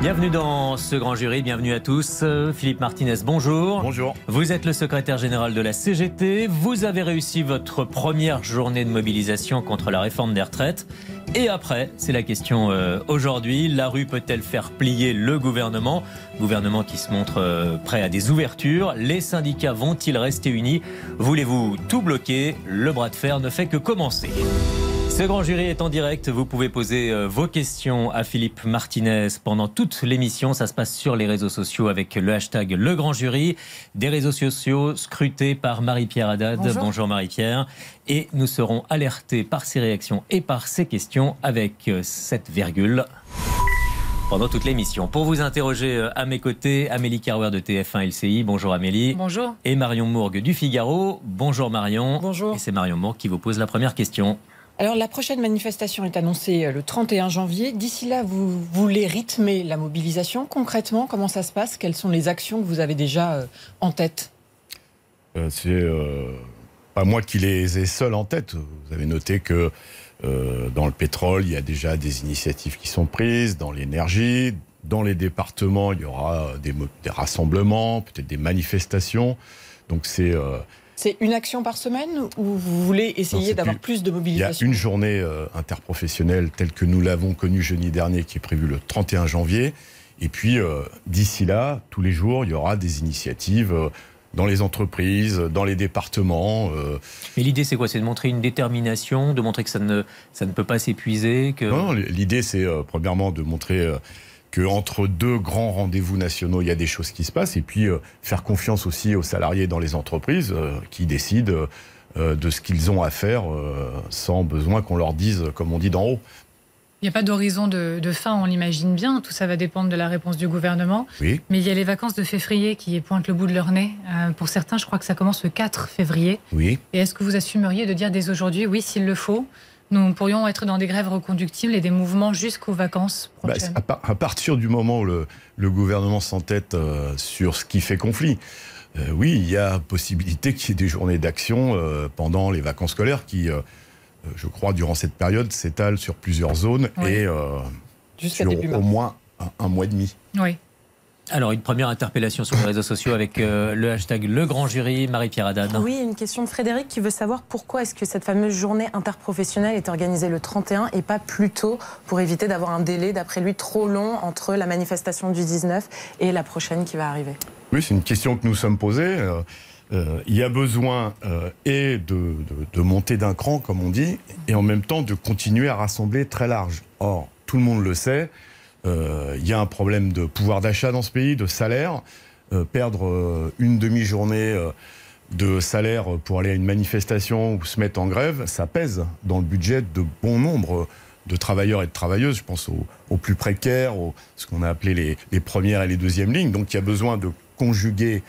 Bienvenue dans ce grand jury, bienvenue à tous. Euh, Philippe Martinez, bonjour. Bonjour. Vous êtes le secrétaire général de la CGT. Vous avez réussi votre première journée de mobilisation contre la réforme des retraites. Et après, c'est la question euh, aujourd'hui, la rue peut-elle faire plier le gouvernement? Gouvernement qui se montre euh, prêt à des ouvertures. Les syndicats vont-ils rester unis? Voulez-vous tout bloquer? Le bras de fer ne fait que commencer. Ce grand jury est en direct. Vous pouvez poser euh, vos questions à Philippe Martinez pendant toute l'émission. Ça se passe sur les réseaux sociaux avec le hashtag Le Grand Jury. Des réseaux sociaux scrutés par Marie-Pierre Haddad. Bonjour, Marie-Pierre. Et nous serons alertés par ses réactions et par ses questions avec euh, cette virgule pendant toute l'émission. Pour vous interroger euh, à mes côtés, Amélie Carwer de TF1 LCI. Bonjour Amélie. Bonjour. Et Marion Mourgue du Figaro. Bonjour Marion. Bonjour. Et c'est Marion Mourgue qui vous pose la première question. Alors la prochaine manifestation est annoncée euh, le 31 janvier. D'ici là, vous voulez rythmer la mobilisation. Concrètement, comment ça se passe? Quelles sont les actions que vous avez déjà euh, en tête? Euh, C'est euh, pas moi qui les ai seuls en tête. Vous avez noté que dans le pétrole, il y a déjà des initiatives qui sont prises, dans l'énergie, dans les départements, il y aura des, des rassemblements, peut-être des manifestations. Donc c'est C'est une action par semaine ou vous voulez essayer d'avoir plus- de il y a mobilisation une journée euh, interprofessionnelle telle que nous l'avons connue jeudi dernier, qui est prévue le 31 janvier. Et puis euh, d'ici là, tous les jours, il y aura des initiatives. euh, dans les entreprises, dans les départements. Mais l'idée, c'est quoi? C'est de montrer une détermination, de montrer que ça ne, ça ne peut pas s'épuiser, que... Non, non, l'idée, c'est euh, premièrement de montrer euh, que entre deux grands rendez-vous nationaux, il y a des choses qui se passent, et puis euh, faire confiance aussi aux salariés dans les entreprises euh, qui décident euh, de ce qu'ils ont à faire sans besoin qu'on leur dise, comme on dit d'en haut. Il n'y a pas d'horizon de, de fin, on l'imagine bien. Tout ça va dépendre de la réponse du gouvernement. Oui. Mais il y a les vacances de février qui pointent le bout de leur nez. Euh, pour certains, je crois que ça commence le 4 février. Oui. Et est-ce que vous assumeriez de dire dès aujourd'hui, oui, s'il le faut, nous pourrions être dans des grèves reconductibles et des mouvements jusqu'aux vacances Bah, prochaines à, par- à partir du moment où le, le gouvernement s'entête euh, sur ce qui fait conflit, euh, oui, il y a possibilité qu'il y ait des journées d'action euh, pendant les vacances scolaires qui, je crois, durant cette période, s'étalent sur plusieurs zones Oui. et euh, sur début au moins un, un mois et demi. Oui. Alors, une première interpellation sur les réseaux sociaux avec euh, le hashtag Le Grand Jury, Marie-Pierre Haddad. Oui, une question de Frédéric qui veut savoir pourquoi est-ce que cette fameuse journée interprofessionnelle est organisée le 31 et pas plus tôt pour éviter d'avoir un délai, d'après lui, trop long entre la manifestation du 19 et la prochaine qui va arriver? Oui, c'est une question que nous sommes posées. Euh, euh, il y a besoin euh, et de, de- de monter d'un cran, comme on dit, et en même temps de continuer à rassembler très large. Or, tout le monde le sait, euh, il y a un problème de pouvoir d'achat dans ce pays, de salaire. Euh, perdre euh, une demi-journée euh, de salaire pour aller à une manifestation ou se mettre en grève, ça pèse dans le budget de bon nombre de travailleurs et de travailleuses. Je pense aux, plus précaires, aux, ce qu'on a appelé les premières et les deuxièmes lignes. Donc il y a besoin de conjuguer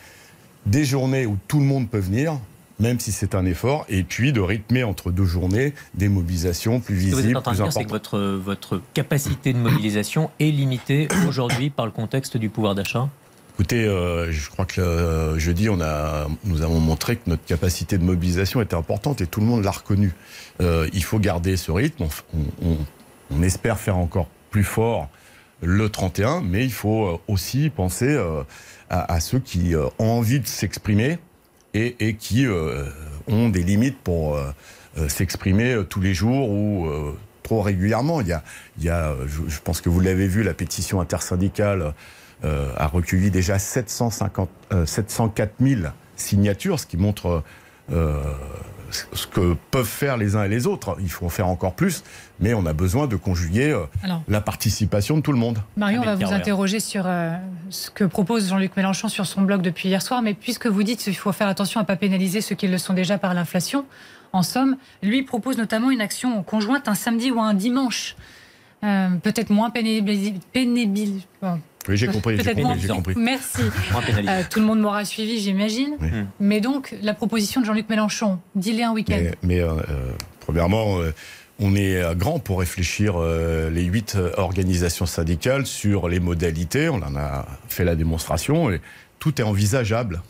des journées où tout le monde peut venir, même si c'est un effort, et puis de rythmer entre deux journées des mobilisations plus Ce que vous êtes visibles, en train de dire, c'est que votre, votre capacité de mobilisation est limitée aujourd'hui par le contexte du pouvoir d'achat? Écoutez, euh, je crois que euh, jeudi, on a, nous avons montré que notre capacité de mobilisation était importante et tout le monde l'a reconnu. Euh, il faut garder ce rythme. On, on- on espère faire encore plus fort le 31, mais il faut euh, aussi penser à, à ceux qui ont envie de s'exprimer et, qui euh, ont des limites pour euh, euh, s'exprimer tous les jours ou trop régulièrement. Je, pense que vous l'avez vu, la pétition intersyndicale a recueilli déjà 750, euh, 704 000 signatures, ce qui montre ce que peuvent faire les uns et les autres. Il faut en faire encore plus, mais on a besoin de conjuguer euh, Alors, la participation de tout le monde. Marion va Amélie vous interroger sur euh, ce que propose Jean-Luc Mélenchon sur son blog depuis hier soir, mais puisque vous dites qu'il faut faire attention à ne pas pénaliser ceux qui le sont déjà par l'inflation, en somme, lui propose notamment une action conjointe un samedi ou un dimanche. Euh, peut-être moins pénible. pénible bon, Oui, j'ai compris, j'ai peut-être compris, moins- j'ai compris. Merci. Moins pénalisé. Euh, tout le monde m'aura suivi, j'imagine. Oui. Mais donc, la proposition de Jean-Luc Mélenchon, dealer un week-end. Mais, mais, euh, premièrement, euh, on est grand pour réfléchir les huit organisations syndicales sur les modalités. On en a fait la démonstration et tout est envisageable.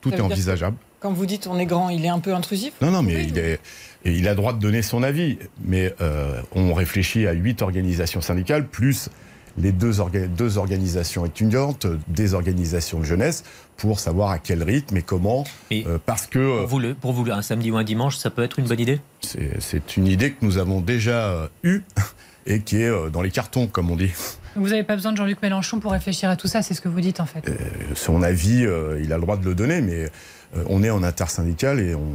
Tout est envisageable. Quand vous dites on est grand, il est un peu intrusif? Non, non, mais il, est, il a le droit de donner son avis. Mais euh, on réfléchit à huit organisations syndicales, plus les deux, deux, organisations étudiantes, des organisations de jeunesse, pour savoir à quel rythme et comment. Euh, parce que. Pour vous, pour vous, un samedi ou un dimanche, ça peut être une bonne idée? C'est une idée que nous avons déjà eue et qui est euh, dans les cartons, comme on dit. Vous n'avez pas besoin de Jean-Luc Mélenchon pour réfléchir à tout ça, c'est ce que vous dites en fait. son avis, il a le droit de le donner, mais euh, on est en intersyndical et on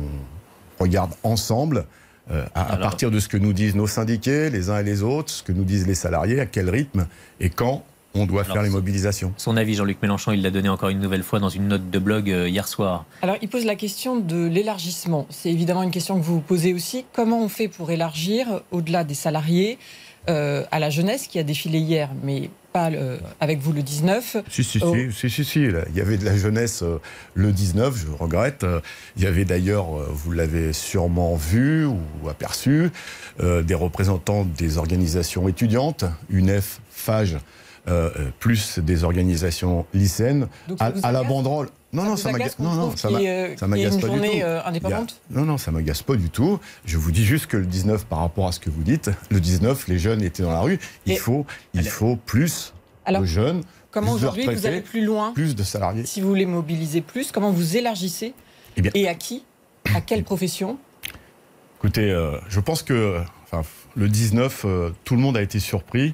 regarde ensemble. Euh, à, partir de ce que nous disent nos syndiqués, les uns et les autres, ce que nous disent les salariés, à quel rythme et quand on doit faire les mobilisations. Son avis, Jean-Luc Mélenchon, il l'a donné encore une nouvelle fois dans une note de blog euh, hier soir. Alors, il pose la question de l'élargissement. C'est évidemment une question que vous vous posez aussi. Comment on fait pour élargir, au-delà des salariés, à la jeunesse qui a défilé hier, mais avec vous le 19. Si, si, si, si, si, Il y avait de la jeunesse euh, le 19, je regrette. Euh, il y avait d'ailleurs, euh, vous l'avez sûrement vu ou aperçu, des représentants des organisations étudiantes, UNEF, FAGE, plus des organisations lycéennes, à, la banderole. Non, non, ça m'agace. Non, non, ça m'agace pas du tout. indépendante? non, non, ça m'agace pas du tout. Je vous dis juste que le 19, par rapport à ce que vous dites, le 19, les jeunes étaient dans la rue. Il faut, il faut plus de jeunes. Comment aujourd'hui vous allez plus loin Plus de salariés. Si vous voulez mobiliser plus, comment vous élargissez eh Et à qui? À quelle profession? Écoutez, euh, je pense que le 19, euh, tout le monde a été surpris.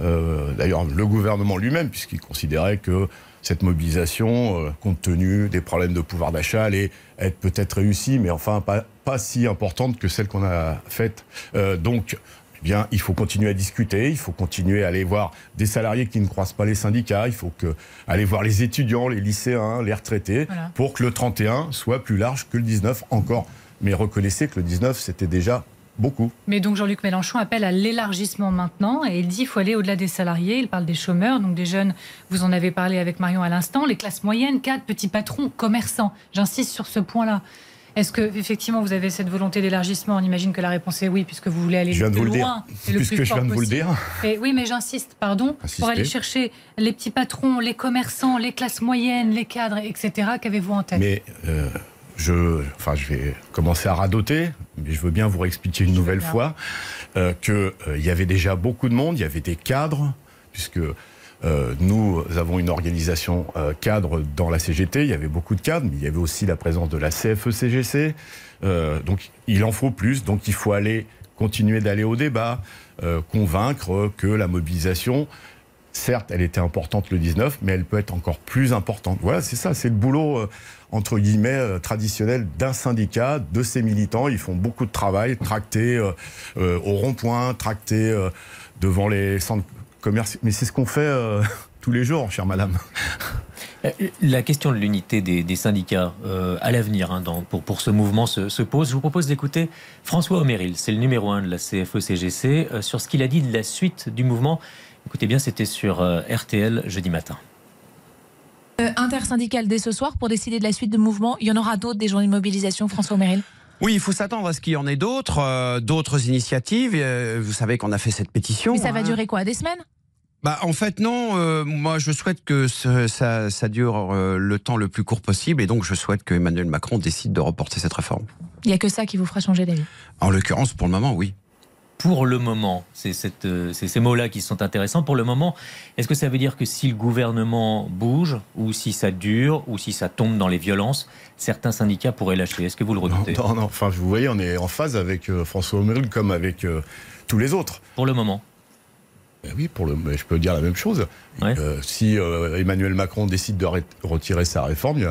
Euh, d'ailleurs, le gouvernement lui-même, puisqu'il considérait que cette mobilisation, euh, compte tenu des problèmes de pouvoir d'achat, allait être peut-être réussie, mais enfin pas, pas si importante que celle qu'on a faite. Euh, donc, eh bien, il faut continuer à discuter, il faut continuer à aller voir des salariés qui ne croisent pas les syndicats, il faut que, aller voir les étudiants, les lycéens, les retraités, pour que le 31 soit plus large que le 19 encore. Mais reconnaissez que le 19, c'était déjà Beaucoup. Mais donc Jean-Luc Mélenchon appelle à l'élargissement maintenant et il dit qu'il faut aller au-delà des salariés. Il parle des chômeurs, donc des jeunes, vous en avez parlé avec Marion à l'instant, les classes moyennes, cadres, petits patrons, commerçants. J'insiste sur ce point-là. Est-ce que effectivement vous avez cette volonté d'élargissement? On imagine que la réponse est oui, puisque vous voulez aller je viens de vous le loin dire. le puisque je viens de vous le dire. oui, mais j'insiste, pardon, pour aller chercher les petits patrons, les commerçants, les classes moyennes, les cadres, etc. Qu'avez-vous en tête? Mais euh, je, enfin, je vais commencer à radoter, mais je veux bien vous réexpliquer une nouvelle fois euh, qu'il euh, y avait déjà beaucoup de monde, il y avait des cadres, puisque euh, nous avons une organisation euh, cadre dans la CGT, il y avait beaucoup de cadres, mais il y avait aussi la présence de la CFE-CGC. E donc il en faut plus, donc il faut aller continuer d'aller au débat, convaincre que la mobilisation certes, elle était importante le 19, mais elle peut être encore plus importante. Voilà, c'est ça, c'est le boulot entre guillemets, euh, traditionnel d'un syndicat, de ses militants. Ils font beaucoup de travail, tractés euh, euh, au rond-point, tractés devant les centres commerciaux. Mais c'est ce qu'on fait tous les jours, chère madame. La question de l'unité des, syndicats à l'avenir hein, pour, pour ce mouvement se, pose. Je vous propose d'écouter François Omeril, c'est le numéro un de la CFE-CGC, sur ce qu'il a dit de la suite du mouvement. Écoutez bien, c'était sur RTL jeudi matin. Euh, intersyndical dès ce soir pour décider de la suite de mouvement. Il y en aura d'autres des journées de mobilisation, François Méril oui, il faut s'attendre à ce qu'il y en ait d'autres, euh, d'autres initiatives. Euh, vous savez qu'on a fait cette pétition. Mais ça va hein. durer quoi Des semaines? Bah, en fait, non. moi, je souhaite que ça, ça, dure le temps le plus court possible. Et donc, je souhaite que Emmanuel Macron décide de reporter cette réforme. Il n'y a que ça qui vous fera changer d'avis? En l'occurrence, pour le moment, oui pour le moment, c'est euh, ces mots-là qui sont intéressants. Pour le moment, est-ce que ça veut dire que si le gouvernement bouge, ou si ça dure, ou si ça tombe dans les violences, certains syndicats pourraient lâcher? Est-ce que vous le redoutez? non, non, enfin, vous voyez, on est en phase avec euh, François Omeril comme avec euh, tous les autres. Pour le moment ben oui, pour le, je peux dire la même chose. si Emmanuel Macron décide de retirer sa réforme,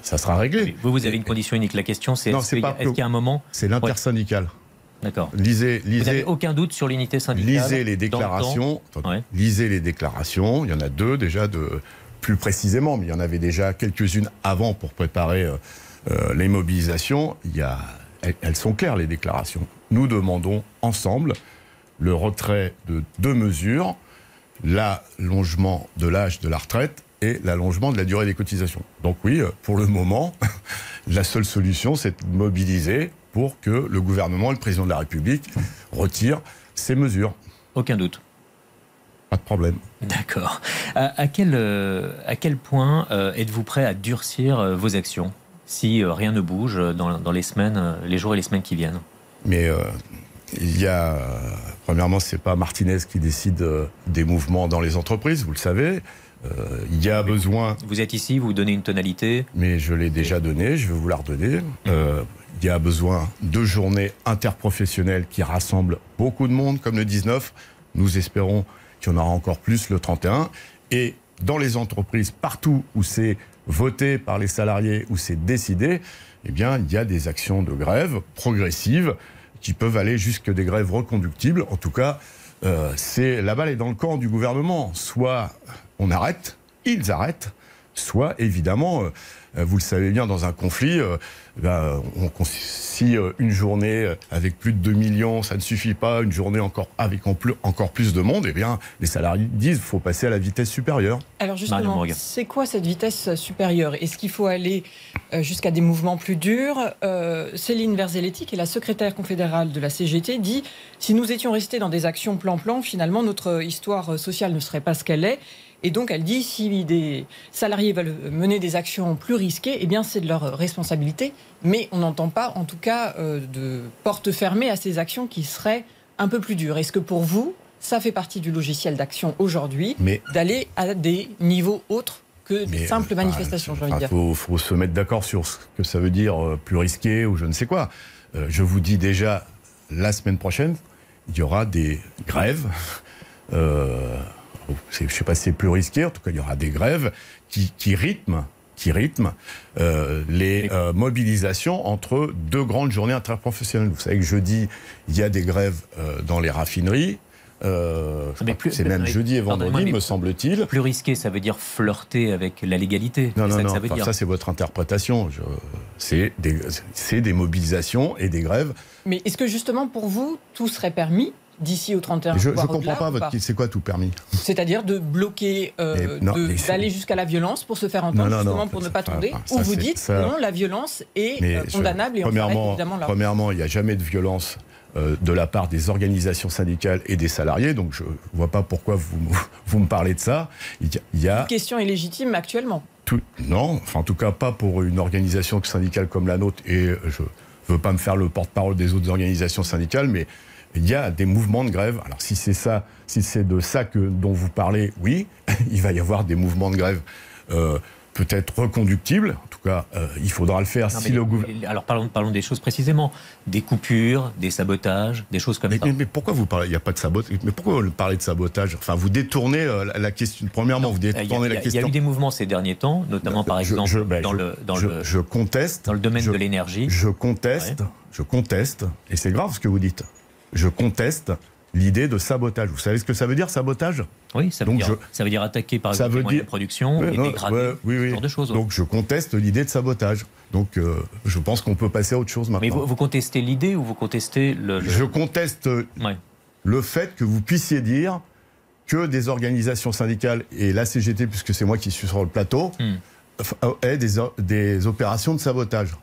ça sera réglé. Vous, vous avez une condition unique. La question, c'est est-ce qu'il y a un moment C'est l'intersyndical. D'accord. Lisez, lisez. Vous n'avez aucun doute sur l'unité syndicale Lisez les déclarations. Lisez les déclarations. Il y en a deux déjà de plus précisément, mais il y en avait déjà quelques-unes avant pour préparer euh, euh, les mobilisations. Il y a, elles, sont claires les déclarations. Nous demandons ensemble le retrait de deux mesures l'allongement de l'âge de la retraite et l'allongement de la durée des cotisations. Donc oui, euh, pour le moment, la seule solution, c'est de mobiliser pour que le gouvernement, le président de la République, retire ces mesures. Aucun doute. Pas de problème. D'accord. À, quel, euh, à quel point euh, êtes-vous prêt à durcir euh, vos actions si rien ne bouge dans, dans, les semaines, les jours et les semaines qui viennent? Mais il y a, premièrement, c'est pas Martinez qui décide des mouvements dans les entreprises, vous le savez. Il y a besoin. Vous êtes ici, vous donnez une tonalité. Mais je l'ai déjà donnée, je vais vous la redonner. il y a besoin de journées interprofessionnelles qui rassemblent beaucoup de monde, comme le 19. Nous espérons qu'il y en aura encore plus le 31. Et dans les entreprises, partout où c'est voté par les salariés, où c'est décidé, eh bien, il y a des actions de grève progressives qui peuvent aller jusque des grèves reconductibles. En tout cas, euh, c'est la balle est dans le camp du gouvernement. Soit on arrête, ils arrêtent, soit évidemment, euh, euh, vous le savez bien, dans un conflit, euh, ben, on, si une journée avec plus de 2 millions, ça ne suffit pas, une journée encore avec encore plus de monde, eh bien, les salariés disent qu'il faut passer à la vitesse supérieure. Alors justement, c'est quoi cette vitesse supérieure? Est-ce qu'il faut aller jusqu'à des mouvements plus durs? Céline Verzelletti, qui est la secrétaire confédérale de la CGT, dit si nous étions restés dans des actions plan-plan, finalement, notre histoire sociale ne serait pas ce qu'elle est. Et donc, elle dit si des salariés veulent mener des actions plus risquées, eh bien, c'est de leur responsabilité. Mais on n'entend pas, en tout cas, euh, de porte fermée à ces actions qui seraient un peu plus dures. Est-ce que pour vous, ça fait partie du logiciel d'action aujourd'hui, d'aller à des niveaux autres que des simples euh, manifestations, j'ai envie de dire Il faut, se mettre d'accord sur ce que ça veut dire euh, plus risqué ou je ne sais quoi. je vous dis déjà, la semaine prochaine, il y aura des grèves je ne sais pas si c'est plus risqué, en tout cas il y aura des grèves qui, rythment qui rythment euh, les euh, mobilisations entre deux grandes journées interprofessionnelles. Vous savez que jeudi, il y a des grèves euh, dans les raffineries. c'est même jeudi et vendredi, me semble-t-il. Plus risqué, ça veut dire flirter avec la légalité. Non, non, ça non. Ça, dire. ça c'est votre interprétation. C'est des, des mobilisations et des grèves. Mais est-ce que justement pour vous, tout serait permis d'ici au 31 Je ne comprends pas, votre... c'est quoi tout permis? C'est-à-dire de bloquer, euh, d'aller jusqu'à la violence pour se faire entendre, justement pour ne pas tomber Ou vous dites non, la violence est euh, condamnable et premièrement, on Premièrement, il n'y a jamais de violence euh, de la part des organisations syndicales et des salariés, donc je ne vois pas pourquoi vous, vous me parlez de ça. Il y a... Question est légitime actuellement. Tout, Non, enfin en tout cas pas pour une organisation syndicale comme la nôtre, et je ne veux pas me faire le porte-parole des autres organisations syndicales, mais il y a des mouvements de grève. Alors si c'est ça, si c'est de ça que, dont vous parlez, oui, il va y avoir des mouvements de grève. Euh, peut-être reconductibles. En tout cas, euh, il faudra le faire si le gouvernement. Alors parlons, parlons des choses précisément. Des coupures, des sabotages, des choses comme mais, ça. Mais, pourquoi vous parlez Il n'y a pas de sabotage. Mais pourquoi vous parlez de sabotage? Enfin, vous détournez euh, la, question. Premièrement, vous détournez la question. Il y a eu des mouvements ces derniers temps, notamment par exemple dans, le, dans le, je conteste, dans le domaine de l'énergie. Je conteste, je conteste, et c'est grave ce que vous dites je conteste l'idée de sabotage. Vous savez ce que ça veut dire, sabotage? Oui, ça veut, dire, ça veut dire attaquer par exemple les de production et dégrader ce genre de choses. Donc je conteste l'idée de sabotage. Donc euh, je pense qu'on peut passer à autre chose maintenant. Mais vous, contestez l'idée ou vous contestez le... Je conteste le fait que vous puissiez dire que des organisations syndicales et la CGT, puisque c'est moi qui suis sur le plateau, hmm. aient des, des opérations de sabotage.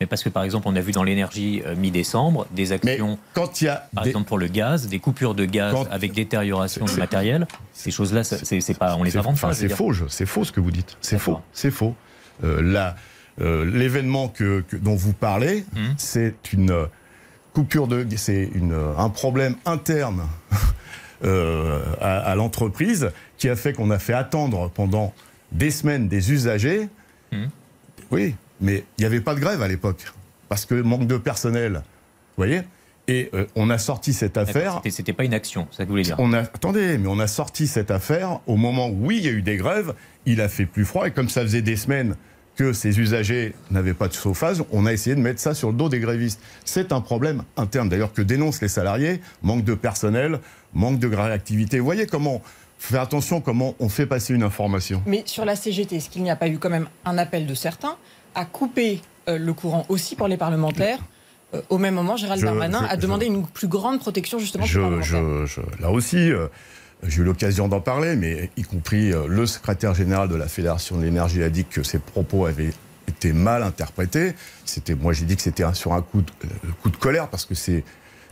Mais parce que, par exemple, on a vu dans l'énergie euh, mi-décembre des actions, quand il y a par exemple pour le gaz, des coupures de gaz avec détérioration du matériel. Ces choses-là, c'est pas, on les invente pas. C'est faux, c'est faux ce que vous dites. C'est faux, c'est faux. Euh, euh, l'événement que, dont vous parlez, hum. c'est une coupure de, c'est un problème interne à, l'entreprise qui a fait qu'on a fait attendre pendant des semaines des usagers. Hum. Oui, mais il n'y avait pas de grève à l'époque, parce que manque de personnel. Vous voyez Et euh, on a sorti cette affaire. C'était pas une action, ça que vous voulez dire on a, Attendez, mais on a sorti cette affaire au moment où, oui, il y a eu des grèves, il a fait plus froid, et comme ça faisait des semaines que ces usagers n'avaient pas de chauffage, on a essayé de mettre ça sur le dos des grévistes. C'est un problème interne, d'ailleurs, que dénoncent les salariés manque de personnel, manque de réactivité. Vous voyez comment faire attention comment on fait passer une information. Mais sur la CGT, est-ce qu'il n'y a pas eu quand même un appel de certains a coupé euh, le courant aussi pour les parlementaires. Euh, au même moment, Gérald Darmanin a demandé une plus grande protection justement je, je, Là aussi, euh, j'ai eu l'occasion d'en parler, mais y compris le secrétaire général de la Fédération de l'énergie a dit que ses propos avaient été mal interprété. C'était, moi, j'ai dit que c'était sur un coup de, coup de colère parce que ces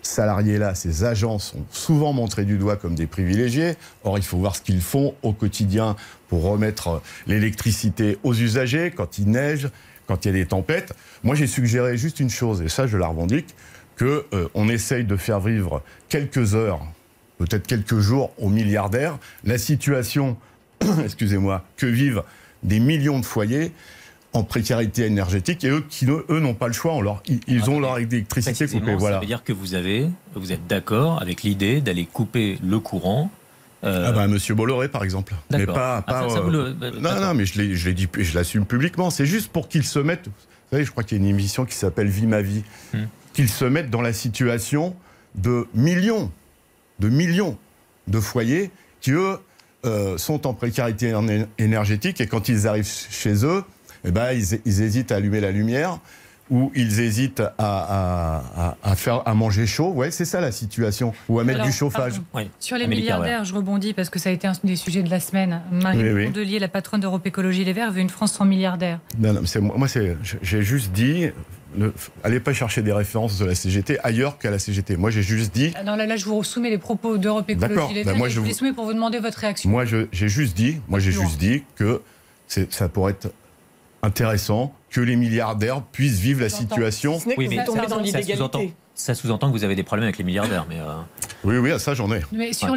salariés-là, ces agents sont souvent montrés du doigt comme des privilégiés. Or, il faut voir ce qu'ils font au quotidien pour remettre l'électricité aux usagers quand il neige, quand il y a des tempêtes. Moi, j'ai suggéré juste une chose, et ça, je la revendique, que euh, essaye de faire vivre quelques heures, peut-être quelques jours aux milliardaires. La situation, excusez-moi, que vivent des millions de foyers en précarité énergétique et eux qui eux n'ont pas le choix, leur, ils, ont leur électricité coupée. Voilà. Ça veut dire que vous avez, vous êtes d'accord avec l'idée d'aller couper le courant. Euh... Ah ben Monsieur Bolloré par exemple. Mais pas, pas ah, ça, le... non non mais je l'ai dit je l'assume publiquement. C'est juste pour qu'ils se mettent. Vous savez, je crois qu'il y a une émission qui s'appelle Vie ma vie. Hmm. Qu'ils se mettent dans la situation de millions, de millions de foyers qui eux euh, sont en précarité énergétique et quand ils arrivent chez eux, eh ben, ils, ils, hésitent à allumer la lumière ou ils hésitent à, à, à, faire à manger chaud. Ouais, c'est ça la situation. Ou à mettre du chauffage. Sur les milliardaires, je rebondis parce que ça a été un des sujets de la semaine. Marie oui, Mondelier, la patronne d'Europe Écologie Les Verts, veut une France sans milliardaires. Non, non, moi, c'est, j'ai juste dit. Ne, allez pas chercher des références de la CGT ailleurs qu'à la CGT. Moi, j'ai juste dit. Ah non, là, là, je vous soumets les propos d'Europe Écologie Les ben, Verts. moi, je, je vous les soumets pour vous demander votre réaction. Moi, j'ai juste dit. Moi, j'ai juste dit que ça pourrait être intéressant que les milliardaires puissent vivre la situation. oui, mais tomber dans l'illégalité. Ça sous-entend que vous avez des problèmes avec les milliardaires. Mais euh, Oui, oui, ça j'en ai.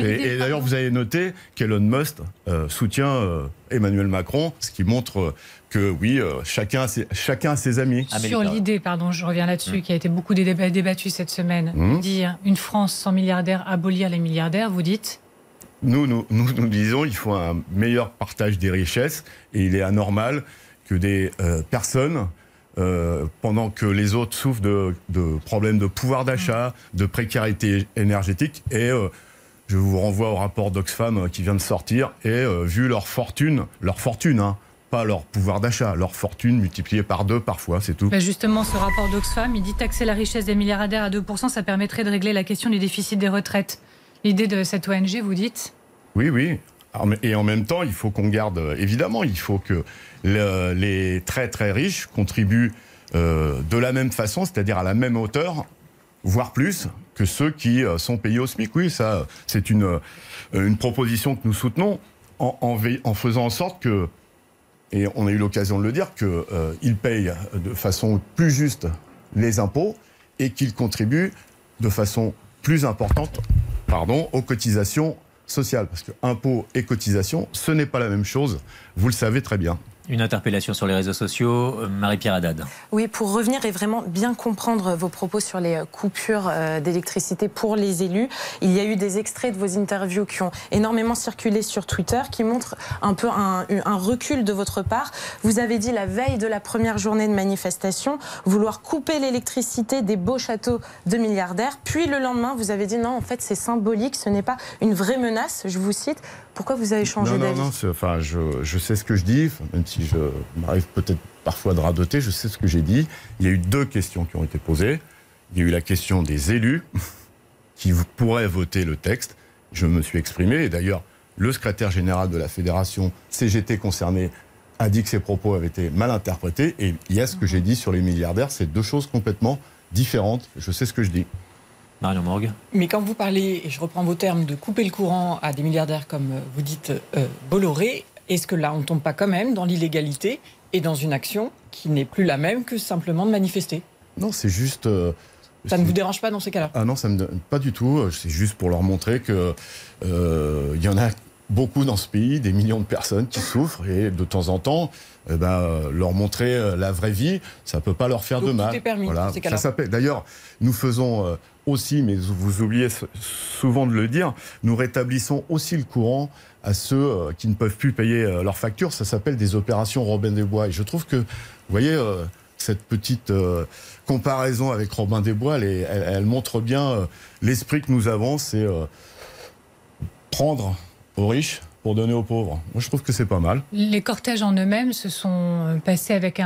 et, d'ailleurs, vous avez noté qu'Elon Musk euh, soutient euh, Emmanuel Macron, ce qui montre que oui, chacun, a ses, chacun a ses amis. Sur l'idée, pardon, je reviens là-dessus, mmh. qui a été beaucoup débattue cette semaine, mmh. dire une France sans milliardaires, abolir les milliardaires, vous dites? Nous nous, nous, nous disons il faut un meilleur partage des richesses et il est anormal que des euh, personnes, euh, pendant que les autres souffrent de, problèmes de pouvoir d'achat, de précarité énergétique, et euh, je vous renvoie au rapport d'Oxfam qui vient de sortir, et vu leur fortune, leur fortune, hein, pas leur pouvoir d'achat, leur fortune multipliée par deux parfois, c'est tout. Bah, justement, ce rapport d'Oxfam, il dit taxer la richesse des milliardaires à 2%, ça permettrait de régler la question du déficit des retraites. L'idée de cette ONG, vous dites? Oui, oui. Et en même temps, il faut qu'on garde, évidemment, il faut que les très très riches contribuent euh, de la même façon, c'est-à-dire à la même hauteur, voire plus, que ceux qui euh, sont payés au SMIC. Oui, ça, c'est une, euh, proposition que nous soutenons en, faisant en sorte que, et on a eu l'occasion de le dire, qu'ils payent de façon plus juste les impôts et qu'ils contribuent de façon plus importante aux cotisations sociales. Parce que impôts et cotisations, ce n'est pas la même chose, vous le savez très bien. Une interpellation sur les réseaux sociaux, euh, Marie-Pierre Haddad. Oui, pour revenir et vraiment bien comprendre vos propos sur les euh, coupures euh, d'électricité pour les élus, il y a eu des extraits de vos interviews qui ont énormément circulé sur Twitter, qui montrent un peu un, un recul de votre part. Vous avez dit la veille de la première journée de manifestation vouloir couper l'électricité des beaux châteaux de milliardaires, puis le lendemain, vous avez dit non, en fait c'est symbolique, ce n'est pas une vraie menace, je vous cite. Pourquoi vous avez changé d'avis? Non, non, enfin, je, je, sais ce que je dis, même si je m'arrive peut-être parfois de radoter, je sais ce que j'ai dit. Il y a eu deux questions qui ont été posées. Il y a eu la question des élus qui pourraient voter le texte. Je me suis exprimé, et d'ailleurs, le secrétaire général de la fédération CGT concerné a dit que ses propos avaient été mal interprétés. Et il y a ce que j'ai dit sur les milliardaires, c'est deux choses complètement différentes. Je sais ce que je dis. Marion Morgue. Mais quand vous parlez, et je reprends vos termes, de couper le courant à des milliardaires comme vous dites euh, Bolloré, est-ce que là, on ne tombe pas quand même dans l'illégalité et dans une action qui n'est plus la même que simplement de manifester? Non, c'est juste. Euh, ça ne vous dérange pas dans ces cas-là? Ah non, ça me pas du tout. C'est juste pour leur montrer que euh, il y en a beaucoup dans ce pays, des millions de personnes qui souffrent et de temps en temps, eh ben, leur montrer la vraie vie, ça peut pas leur faire de mal. Tout est permis. Voilà. Ça s'appelle. D'ailleurs, nous faisons aussi, mais vous oubliez souvent de le dire, nous rétablissons aussi le courant à ceux euh, qui ne peuvent plus payer euh, leurs factures. Ça s'appelle des opérations Robin des Bois. Et je trouve que, vous voyez, euh, cette petite comparaison avec Robin des Bois, elle, montre bien l'esprit que nous avons, c'est prendre aux riches pour donner aux pauvres. Moi, je trouve que c'est pas mal. Les cortèges en eux-mêmes se sont passés avec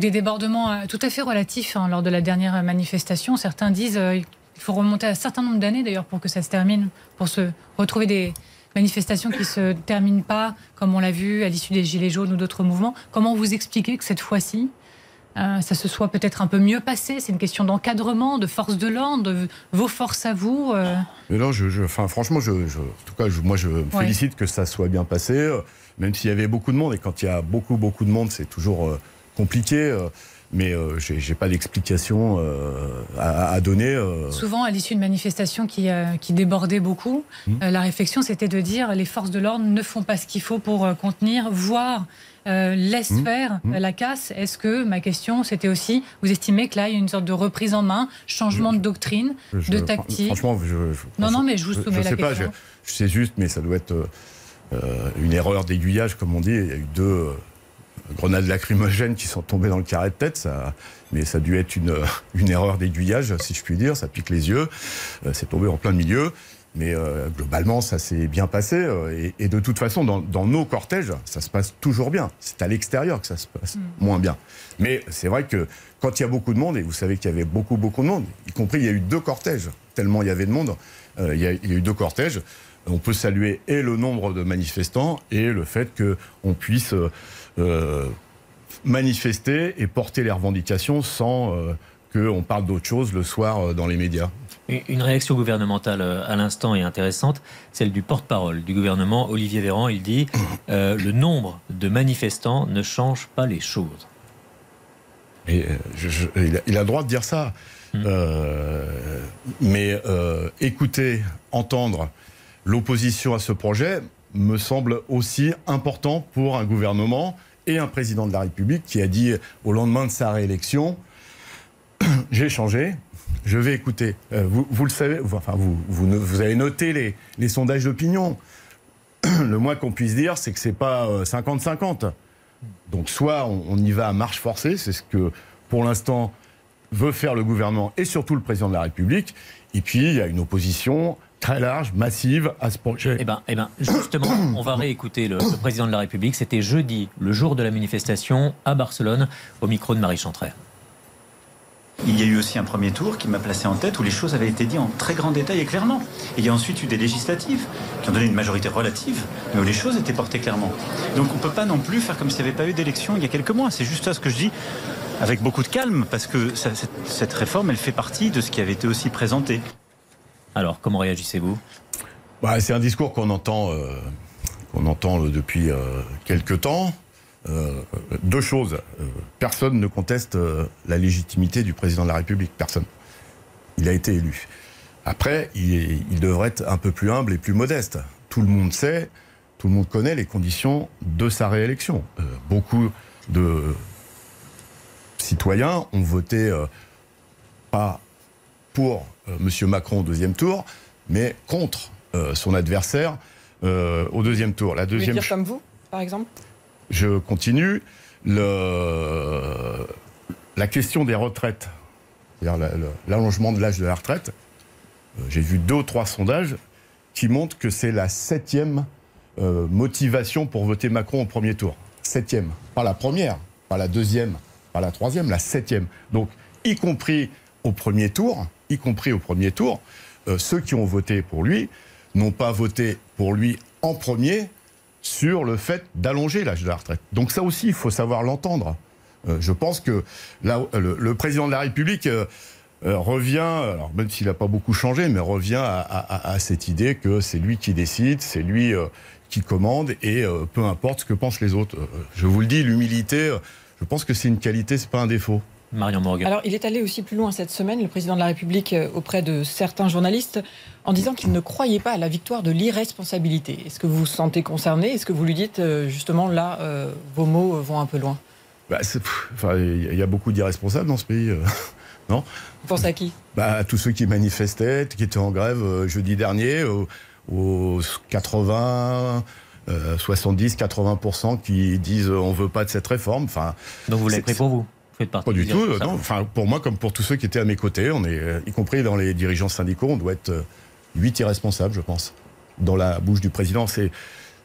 des débordements tout à fait relatifs hein, lors de la dernière manifestation. Certains disent qu'il faut remonter un certain nombre d'années d'ailleurs pour que ça se termine, pour se retrouver des, manifestation qui se termine pas, comme on l'a vu à l'issue des Gilets jaunes ou d'autres mouvements. Comment vous expliquez que cette fois-ci, euh, ça se soit peut-être un peu mieux passé? C'est une question d'encadrement, de force de l'ordre, de vos forces à vous euh? non, je, enfin, franchement, je, en tout cas, moi, je me félicite que ça soit bien passé, euh, même s'il y avait beaucoup de monde. Et quand il y a beaucoup, beaucoup de monde, c'est toujours compliqué mais euh, je j'ai pas d'explication euh, à, donner. Euh. Souvent, à l'issue de manifestations qui, qui débordaient beaucoup, mmh. la réflexion c'était de dire les forces de l'ordre ne font pas ce qu'il faut pour contenir, voire laissent mmh. faire mmh. la casse. Est-ce que ma question c'était aussi, vous estimez que là il y a une sorte de reprise en main, changement de doctrine, de tactique Franchement, je, non, non, mais je vous soumets la sais question. Pas, je, sais juste, mais ça doit être une erreur d'aiguillage, comme on dit. Il y a eu deux grenades lacrymogènes qui sont tombées dans le carré de tête, ça, mais ça a dû être une, une erreur d'aiguillage, si je puis dire, ça pique les yeux, euh, c'est tombé en plein milieu. Mais euh, globalement, ça s'est bien passé. Euh, et, de toute façon, dans, dans, nos cortèges, ça se passe toujours bien. C'est à l'extérieur que ça se passe mm. moins bien. Mais c'est vrai que quand il y a beaucoup de monde, et vous savez qu'il y avait beaucoup, beaucoup de monde, y compris il y a eu deux cortèges, tellement il y avait de monde, il, y a, il, y a, eu deux cortèges. On peut saluer et le nombre de manifestants et le fait qu'on puisse euh, manifester et porter les revendications sans euh, qu'on parle d'autre chose le soir euh, dans les médias. Une réaction gouvernementale à l'instant est intéressante, celle du porte-parole du gouvernement, Olivier Véran. Il dit le nombre de manifestants ne change pas les choses. Et, il, a, le droit de dire ça. Hmm. mais écouter, entendre l'opposition à ce projet, me semble aussi important pour un gouvernement et un président de la République qui a dit au lendemain de sa réélection j'ai changé, je vais écouter. Euh, vous, le savez, enfin, vous, vous, avez noté les, les sondages d'opinion. Le moins qu'on puisse dire, c'est que c'est pas 50-50. Euh, Donc, soit on, y va à marche forcée, c'est ce que pour l'instant veut faire le gouvernement et surtout le président de la République. Et puis, il y a une opposition très large, massive à ce projet. Eh bien, eh ben, justement, on va réécouter le, président de la République. C'était jeudi, le jour de la manifestation à Barcelone, au micro de Marie Chantrey. Il y a eu aussi un premier tour qui m'a placé en tête où les choses avaient été dites en très grand détail et clairement. Et il y a ensuite eu des législatives qui ont donné une majorité relative, mais où les choses étaient portées clairement. Donc on ne peut pas non plus faire comme s'il n'y avait pas eu d'élection il y a quelques mois. C'est juste ça ce que je dis avec beaucoup de calme, parce que cette réforme, elle fait partie de ce qui avait été aussi présenté. Alors, comment réagissez-vous? Bah, C'est un discours qu'on entend, euh, entend depuis euh, quelques temps. Euh, deux choses. personne ne conteste la légitimité du président de la République. Personne. Il a été élu. Après, il, devrait être un peu plus humble et plus modeste. Tout le monde sait, tout le monde connaît les conditions de sa réélection. beaucoup de citoyens ont voté pas pour euh, M. Macron au deuxième tour, mais contre euh, son adversaire euh, au deuxième tour. La deuxième. Vous dire comme vous, par exemple? Je continue. Le... La question des retraites, c'est-à-dire l'allongement de l'âge de la retraite, j'ai vu deux ou trois sondages qui montrent que c'est la septième motivation pour voter Macron au premier tour. Septième. Pas la première, pas la deuxième, pas la troisième, la septième. Donc, y compris au premier tour, y compris au premier tour, euh, ceux qui ont voté pour lui n'ont pas voté pour lui en premier sur le fait d'allonger l'âge de la retraite. Donc ça aussi, il faut savoir l'entendre. Euh, je pense que là, le, président de la République euh, revient, même s'il n'a pas beaucoup changé, mais revient à, cette idée que c'est lui qui décide, c'est lui qui commande, et peu importe ce que pensent les autres. je vous le dis, l'humilité, je pense que c'est une qualité, c'est pas un défaut. Marion Morgan. Alors, il est allé aussi plus loin cette semaine, le président de la République, euh, auprès de certains journalistes, en disant qu'il ne croyait pas à la victoire de l'irresponsabilité. Est-ce que vous vous sentez concerné? Est-ce que vous lui dites, euh, justement, là, euh, vos mots vont un peu loin? Bah, Il y a beaucoup d'irresponsables dans ce pays. non? Vous pensez à qui? Bah, À tous ceux qui manifestaient, qui étaient en grève jeudi dernier, aux, 80. 70-80% qui disent on veut pas de cette réforme. Enfin, Donc vous l'avez pris pour vous? Pas du tout. Non. Enfin, pour moi, comme pour tous ceux qui étaient à mes côtés, on est, euh, y compris dans les dirigeants syndicaux, on doit être euh, huit irresponsables, je pense, dans la bouche du président. C'est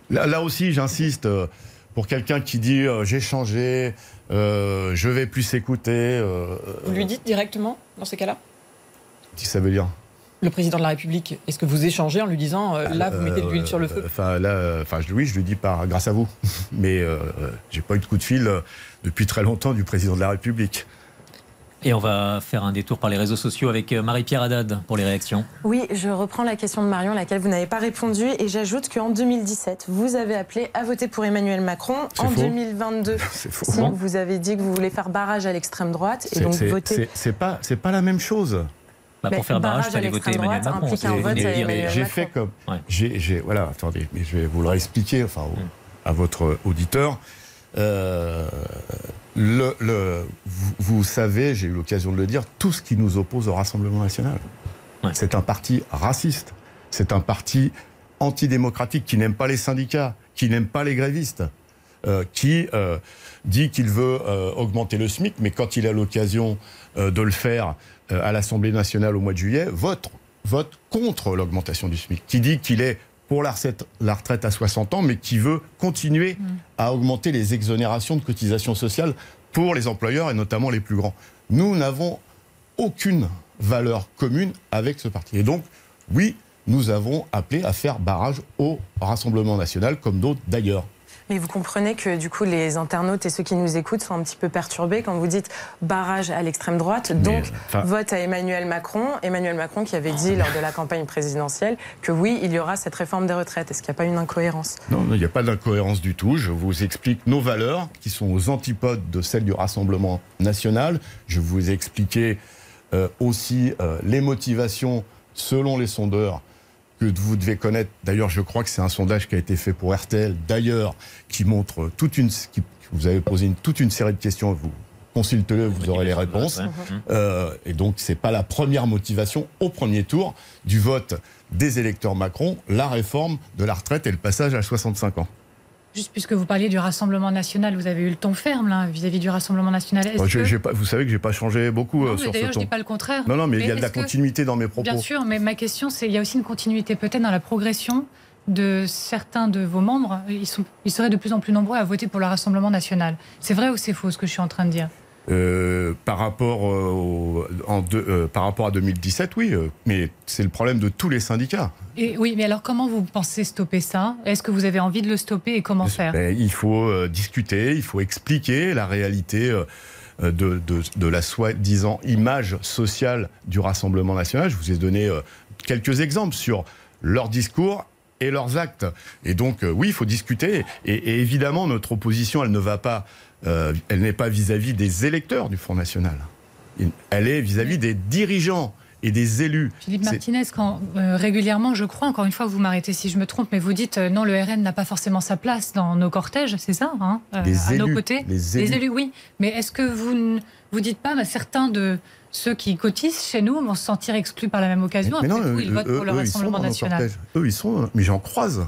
là, aussi, j'insiste. Euh, pour quelqu'un qui dit j'ai changé, euh, je vais plus écouter. Vous lui dites directement dans ces cas-là? Qu'est-ce que ça veut dire? Le président de la République, est-ce que vous échangez en lui disant euh, là, vous mettez de l'huile sur le feu? Enfin, là, enfin, oui, je le dis par, grâce à vous. Mais euh, j'ai pas eu de coup de fil euh, depuis très longtemps du président de la République. Et on va faire un détour par les réseaux sociaux avec euh, Marie-Pierre Haddad pour les réactions. Oui, je reprends la question de Marion, à laquelle vous n'avez pas répondu, et j'ajoute qu'en 2017, vous avez appelé à voter pour Emmanuel Macron. En faux. 2022, faux. si Non. vous avez dit que vous voulez faire barrage à l'extrême droite et C'est- donc c'est- voter. c'est- C'est pas, c'est pas la même chose. Bah, pour faire barrage, il fallait à voter l'extrême Emmanuel droite Macron. Emmanuel J'ai fait comme. Ouais. J'ai, voilà, attendez, mais je vais vous le réexpliquer, enfin, au- à votre auditeur. Euh, le, le- vous, vous savez, j'ai eu l'occasion de le dire, tout ce qui nous oppose au Rassemblement national. Ouais. C'est un parti raciste. C'est un parti antidémocratique qui n'aime pas les syndicats, qui n'aime pas les grévistes, euh, qui euh, dit qu'il veut euh, augmenter le SMIC, mais quand il a l'occasion euh, de le faire euh, à l'Assemblée nationale au mois de juillet, vote, vote contre l'augmentation du SMIC, qui dit qu'il est pour la retraite, la retraite à 60 ans, mais qui veut continuer à augmenter les exonérations de cotisations sociales pour les employeurs et notamment les plus grands. Nous n'avons aucune valeur commune avec ce parti. Et donc, oui, nous avons appelé à faire barrage au Rassemblement national, comme d'autres d'ailleurs. Mais vous comprenez que du coup les internautes et ceux qui nous écoutent sont un petit peu perturbés quand vous dites barrage à l'extrême droite, donc vote à Emmanuel Macron. Emmanuel Macron qui avait dit lors de la campagne présidentielle que oui, il y aura cette réforme des retraites. Est-ce qu'il n'y a pas une incohérence? Non, non, il n'y a pas d'incohérence du tout. Je vous explique nos valeurs qui sont aux antipodes de celles du Rassemblement national. Je vous ai expliqué euh, aussi euh, les motivations selon les sondeurs que vous devez connaître. D'ailleurs, je crois que c'est un sondage qui a été fait pour RTL, d'ailleurs, qui montre toute une... Qui, vous avez posé une- toute une série de questions. Vous consultez-le, vous aurez les réponses. Ouais. Euh, et donc, c'est pas la première motivation au premier tour du vote des électeurs Macron, la réforme de la retraite et le passage à 65 ans. Juste puisque vous parliez du Rassemblement national, vous avez eu le ton ferme là vis-à-vis du Rassemblement national. Que- pas- vous savez que j'ai pas changé beaucoup Non, euh, sur ce je ton. dis pas le contraire. Non, non, mais, il y a de la que- continuité dans mes propos. Bien sûr, mais ma question, c'est il y a aussi une continuité peut-être dans la progression de certains de vos membres. Ils, sont, ils seraient de plus en plus nombreux à voter pour le Rassemblement national. C'est vrai ou c'est faux ce que je suis en train de dire? Euh, par, rapport, euh, au- en deux- euh, par rapport à 2017, oui, euh, mais c'est le problème de tous les syndicats. et, Oui, mais alors comment vous pensez stopper ça? Est-ce que vous avez envie de le stopper et comment faire? Ben, il faut discuter, il faut expliquer la réalité de, de- de la soi-disant image sociale du Rassemblement national. Je vous ai donné quelques exemples sur leur discours et leurs actes. Et donc, oui, il faut discuter. Et, et évidemment, notre opposition, elle ne va pas, euh, elle n'est pas vis-à-vis des électeurs du Front National. Elle est vis-à-vis des dirigeants et des élus. Philippe Martinez, quand euh, régulièrement, je crois, encore une fois, vous m'arrêtez si je me trompe, mais vous dites euh, non, le RN n'a pas forcément sa place dans nos cortèges, c'est ça hein, À nos côtés les élus. oui. Mais est-ce que vous ne vous dites pas, bah, certains de ceux qui cotisent chez nous vont se sentir exclus par la même occasion Mais Après non, ils votent eux- pour le eux, Rassemblement national. Eux, ils sont. Mais j'en croise.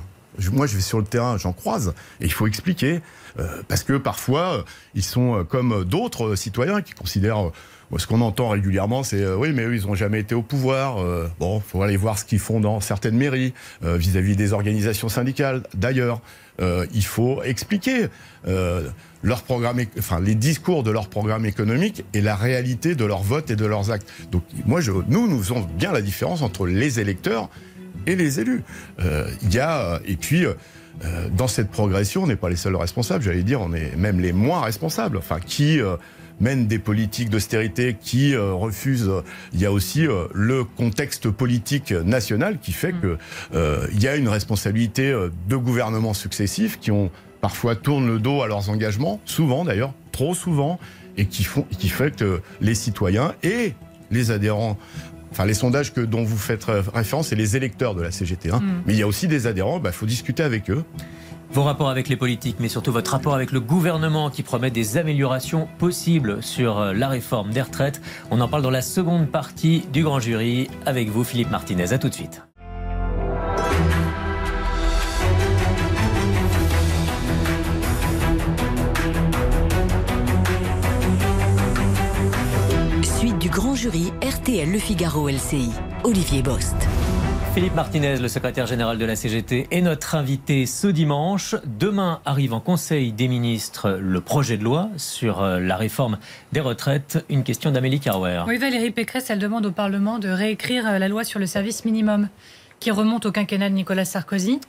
Moi, je vais sur le terrain, j'en croise. Et il faut expliquer. euh, parce que parfois, euh, ils sont euh, comme d'autres citoyens qui considèrent. ce qu'on entend régulièrement, c'est oui, mais eux, ils n'ont jamais été au pouvoir. euh, bon, faut aller voir ce qu'ils font dans certaines mairies vis-à-vis des organisations syndicales. D'ailleurs, il faut expliquer leur programme, enfin les discours de leur programme économique et la réalité de leurs votes et de leurs actes. Donc, moi, nous, nous faisons bien la différence entre les électeurs et les élus. Euh, Il y a euh, et puis. euh, dans cette progression, on n'est pas les seuls responsables, j'allais dire, on est même les moins responsables. Enfin, qui mènent des politiques d'austérité, qui euh, refusent. Il y a aussi euh, le contexte politique national qui fait que euh, il y a une responsabilité de gouvernements successifs qui ont parfois tournent le dos à leurs engagements, souvent d'ailleurs, trop souvent, et qui font, qui fait que les citoyens et les adhérents Enfin, les sondages que, dont vous faites euh, référence, c'est les électeurs de la CGT. hein. Mm. Mais il y a aussi des adhérents, il faut discuter avec eux. Vos rapports avec les politiques, mais surtout votre rapport avec le gouvernement qui promet des améliorations possibles sur euh, la réforme des retraites. On en parle dans la seconde partie du grand jury avec vous, Philippe Martinez. À tout de suite. Jury RTL Le Figaro LCI. Olivier Bost. Philippe Martinez, le secrétaire général de la CGT, est notre invité ce dimanche. Demain arrive en Conseil des ministres le projet de loi sur euh, la réforme des retraites. Une question d'Amélie Carwer. Oui, Valérie Pécresse, elle demande au Parlement de réécrire euh, la loi sur le service minimum qui remonte au quinquennat de Nicolas Sarkozy.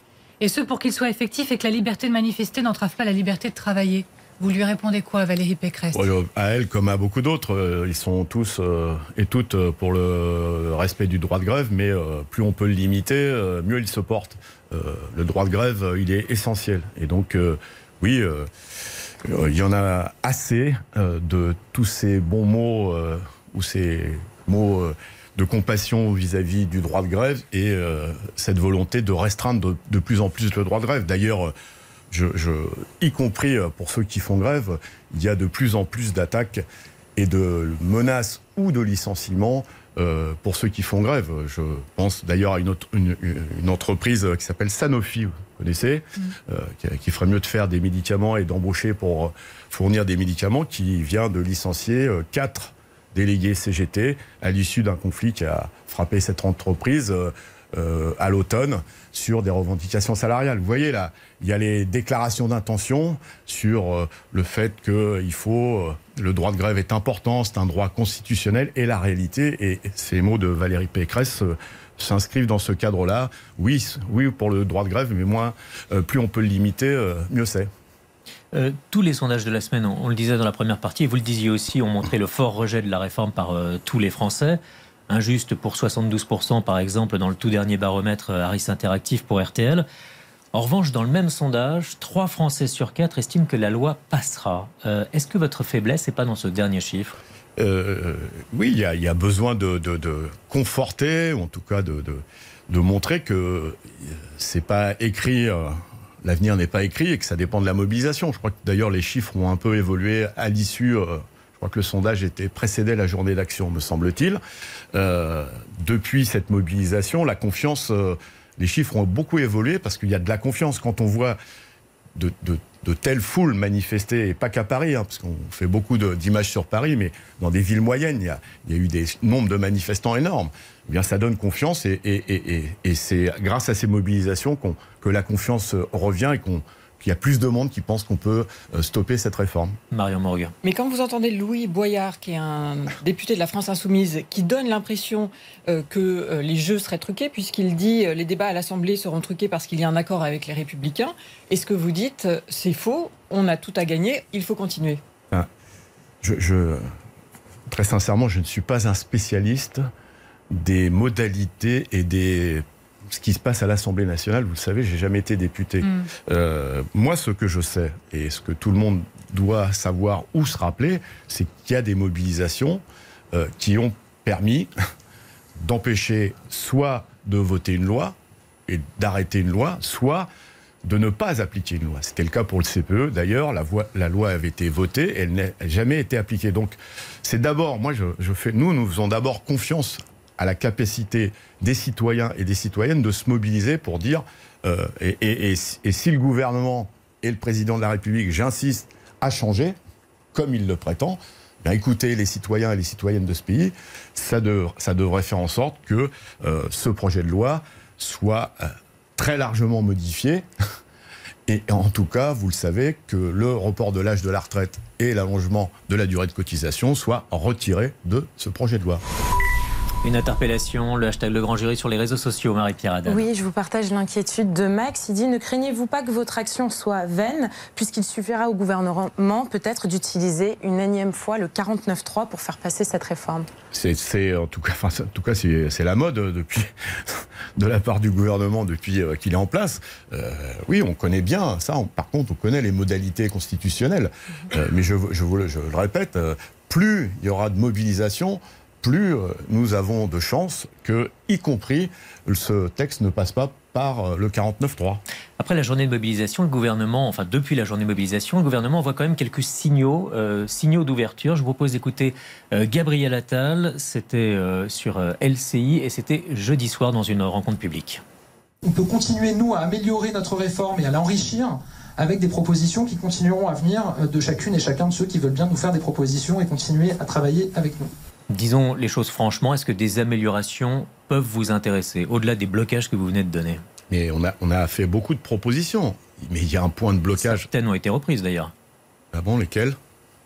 Et ce pour qu'il soit effectif et que la liberté de manifester n'entrave pas la liberté de travailler. Vous lui répondez quoi, Valérie Pécresse À elle, comme à beaucoup d'autres, euh, ils sont tous euh, et toutes euh, pour le respect du droit de grève, mais plus on peut le limiter, mieux il se porte. Le droit de grève, il est essentiel. Et donc, oui, il y en a assez de tous ces bons mots ou ces mots de compassion vis-à-vis du droit de grève et cette volonté de restreindre de, plus en plus le droit de grève. D'ailleurs, je, y compris euh, pour ceux qui font grève, il y a de plus en plus d'attaques et de menaces ou de licenciements euh, pour ceux qui font grève. Je pense d'ailleurs à une, une, entreprise qui s'appelle Sanofi, vous connaissez, mm. euh, qui, ferait mieux de faire des médicaments et d'embaucher pour fournir des médicaments, qui vient de licencier quatre délégués CGT à l'issue d'un conflit qui a frappé cette entreprise à l'automne sur des revendications salariales. Vous voyez là, il y a les déclarations d'intention sur euh, le fait que il faut euh, le droit de grève est important, c'est un droit constitutionnel et la réalité et ces mots de Valérie Pécresse euh, s'inscrivent dans ce cadre-là. Oui, oui pour le droit de grève, mais moins plus on peut le limiter, mieux c'est. tous les sondages de la semaine, on, le disait dans la première partie, et vous le disiez aussi, ont montré le fort rejet de la réforme par tous les Français. Injuste pour 72% par exemple dans le tout dernier baromètre Harris Interactif pour RTL. En revanche, dans le même sondage, 3 Français sur 4 estiment que la loi passera. Euh, est-ce que votre faiblesse n'est pas dans ce dernier chiffre? Euh, Oui, il y, a besoin de, conforter, ou en tout cas de, montrer que c'est pas écrit. Euh, l'avenir n'est pas écrit et que ça dépend de la mobilisation. Je crois que d'ailleurs les chiffres ont un peu évolué à l'issue crois que le sondage était précédé la journée d'action, me semble-t-il. depuis cette mobilisation, la confiance les chiffres ont beaucoup évolué parce qu'il y a de la confiance quand on voit de, telles foules manifester, et pas qu'à Paris, hein, parce qu'on fait beaucoup d'images sur Paris, mais dans des villes moyennes, il y a, eu des nombres de manifestants énormes. Eh bien, ça donne confiance et, c'est grâce à ces mobilisations que la confiance revient et qu'on qu'il y a plus de monde qui pense qu'on peut euh, stopper cette réforme. Marion Morgan. Mais quand vous entendez Louis Boyard, qui est un député de la France Insoumise, qui donne l'impression euh, que euh, les jeux seraient truqués, puisqu'il dit les débats à l'Assemblée seront truqués parce qu'il y a un accord avec les Républicains, est-ce que vous dites c'est faux, on a tout à gagner, il faut continuer? Ah, je, Très sincèrement, je ne suis pas un spécialiste des modalités et des ce qui se passe à l'Assemblée nationale, vous le savez, j'ai jamais été député. Mm. Euh, moi, ce que je sais, et ce que tout le monde doit savoir ou se rappeler, c'est qu'il y a des mobilisations euh, qui ont permis d'empêcher soit de voter une loi et d'arrêter une loi, soit de ne pas appliquer une loi. C'était le cas pour le CPE. D'ailleurs, la, la, loi avait été votée, elle n'a jamais été appliquée. Donc, c'est d'abord, moi, je, je, fais, nous, nous faisons d'abord confiance à la capacité des citoyens et des citoyennes de se mobiliser pour dire, euh, et, si le gouvernement et le président de la République, j'insiste, a changé, comme il le prétend, ben écoutez les citoyens et les citoyennes de ce pays, ça, devrait faire en sorte que euh, ce projet de loi soit euh, très largement modifié. Et en tout cas, vous le savez, que le report de l'âge de la retraite et l'allongement de la durée de cotisation soient retirés de ce projet de loi. Une interpellation, le hashtag Le Grand Jury sur les réseaux sociaux, Marie-Pierre Adam. Oui, je vous partage l'inquiétude de Max. Il dit Ne craignez-vous pas que votre action soit vaine, puisqu'il suffira au gouvernement peut-être d'utiliser une énième fois le 49.3 pour faire passer cette réforme? C'est en tout cas, en tout cas c'est la mode depuis, de la part du gouvernement depuis euh, qu'il est en place. Euh, oui, on connaît bien ça. par contre, on connaît les modalités constitutionnelles. Euh, mais je, je, vous le, je le répète, plus il y aura de mobilisation, plus euh, nous avons de chances que, y compris, ce texte ne passe pas par euh, le 49-3. Après la journée de mobilisation, le gouvernement, enfin depuis la journée de mobilisation, le gouvernement voit quand même quelques signaux, euh, signaux d'ouverture. Je vous propose d'écouter Gabriel Attal, c'était sur LCI et c'était jeudi soir dans une rencontre publique. On peut continuer, nous, à améliorer notre réforme et à l'enrichir avec des propositions qui continueront à venir de chacune et chacun de ceux qui veulent bien nous faire des propositions et continuer à travailler avec nous. Disons les choses franchement, est-ce que des améliorations peuvent vous intéresser, au-delà des blocages que vous venez de donner? Mais on a, on a fait beaucoup de propositions. Mais il y a un point de blocage. Certaines ont été reprises d'ailleurs. Ah bon, lesquelles?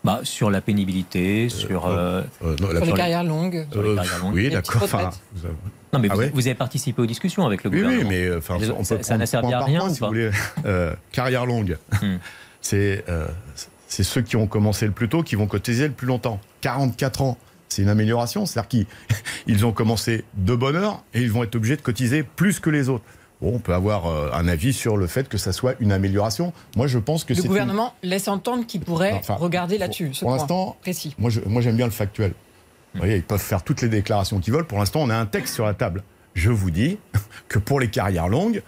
Bah, sur la pénibilité, sur, euh, euh, non, la sur les carrières longues. Sur les carrières longues. Oui, d'accord. Enfin, vous avez... Non, mais ah vous, ouais vous, avez participé aux discussions avec le oui, gouvernement. Oui, mais enfin, on ça, peut ça n'a servi à rien point, ou si vous voulez. Euh, carrière longue, hmm. c'est c'est ceux qui ont commencé le plus tôt qui vont cotiser le plus longtemps. 44 ans, c'est une amélioration. C'est-à-dire qu'ils ont commencé de bonne heure et ils vont être obligés de cotiser plus que les autres. Bon, on peut avoir euh, un avis sur le fait que ça soit une amélioration. Moi, je pense que le gouvernement laisse entendre qu'il pourrait enfin, regarder là-dessus. Pour, l'instant, précis. Moi, moi, j'aime bien le factuel. Vous voyez, ils peuvent faire toutes les déclarations qu'ils veulent. Pour l'instant, on a un texte sur la table. Je vous dis que pour les carrières longues,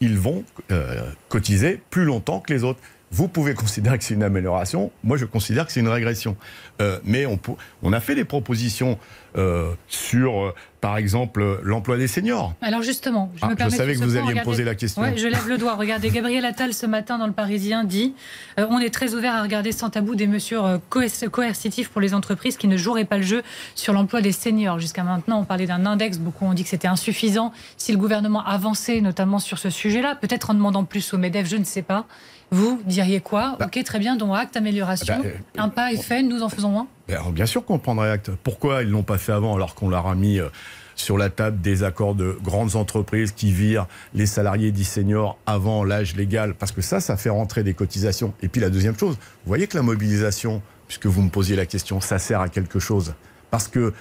ils vont euh, cotiser plus longtemps que les autres. Vous pouvez considérer que c'est une amélioration. Moi, je considère que c'est une régression. Euh, mais on, on, a fait des propositions euh, sur, euh, par exemple, l'emploi des seniors. Alors justement, je, ah, me je savais que vous alliez regarder... me poser la question. Ouais, je lève le doigt. Regardez, Gabriel Attal ce matin dans le Parisien dit on est très ouvert à regarder sans tabou des mesures coercitives pour les entreprises qui ne joueraient pas le jeu sur l'emploi des seniors. Jusqu'à maintenant, on parlait d'un index. Beaucoup ont dit que c'était insuffisant. Si le gouvernement avançait notamment sur ce sujet-là, peut-être en demandant plus au Medef, je ne sais pas. Vous diriez quoi bah, Ok, très bien, donc acte amélioration. Bah, euh, un pas est fait, nous en faisons moins ben, Bien sûr qu'on prendrait acte. Pourquoi ils ne l'ont pas fait avant alors qu'on leur a mis euh, sur la table des accords de grandes entreprises qui virent les salariés dits seniors avant l'âge légal? Parce que ça, ça fait rentrer des cotisations. Et puis la deuxième chose, vous voyez que la mobilisation, puisque vous me posiez la question, ça sert à quelque chose. Parce que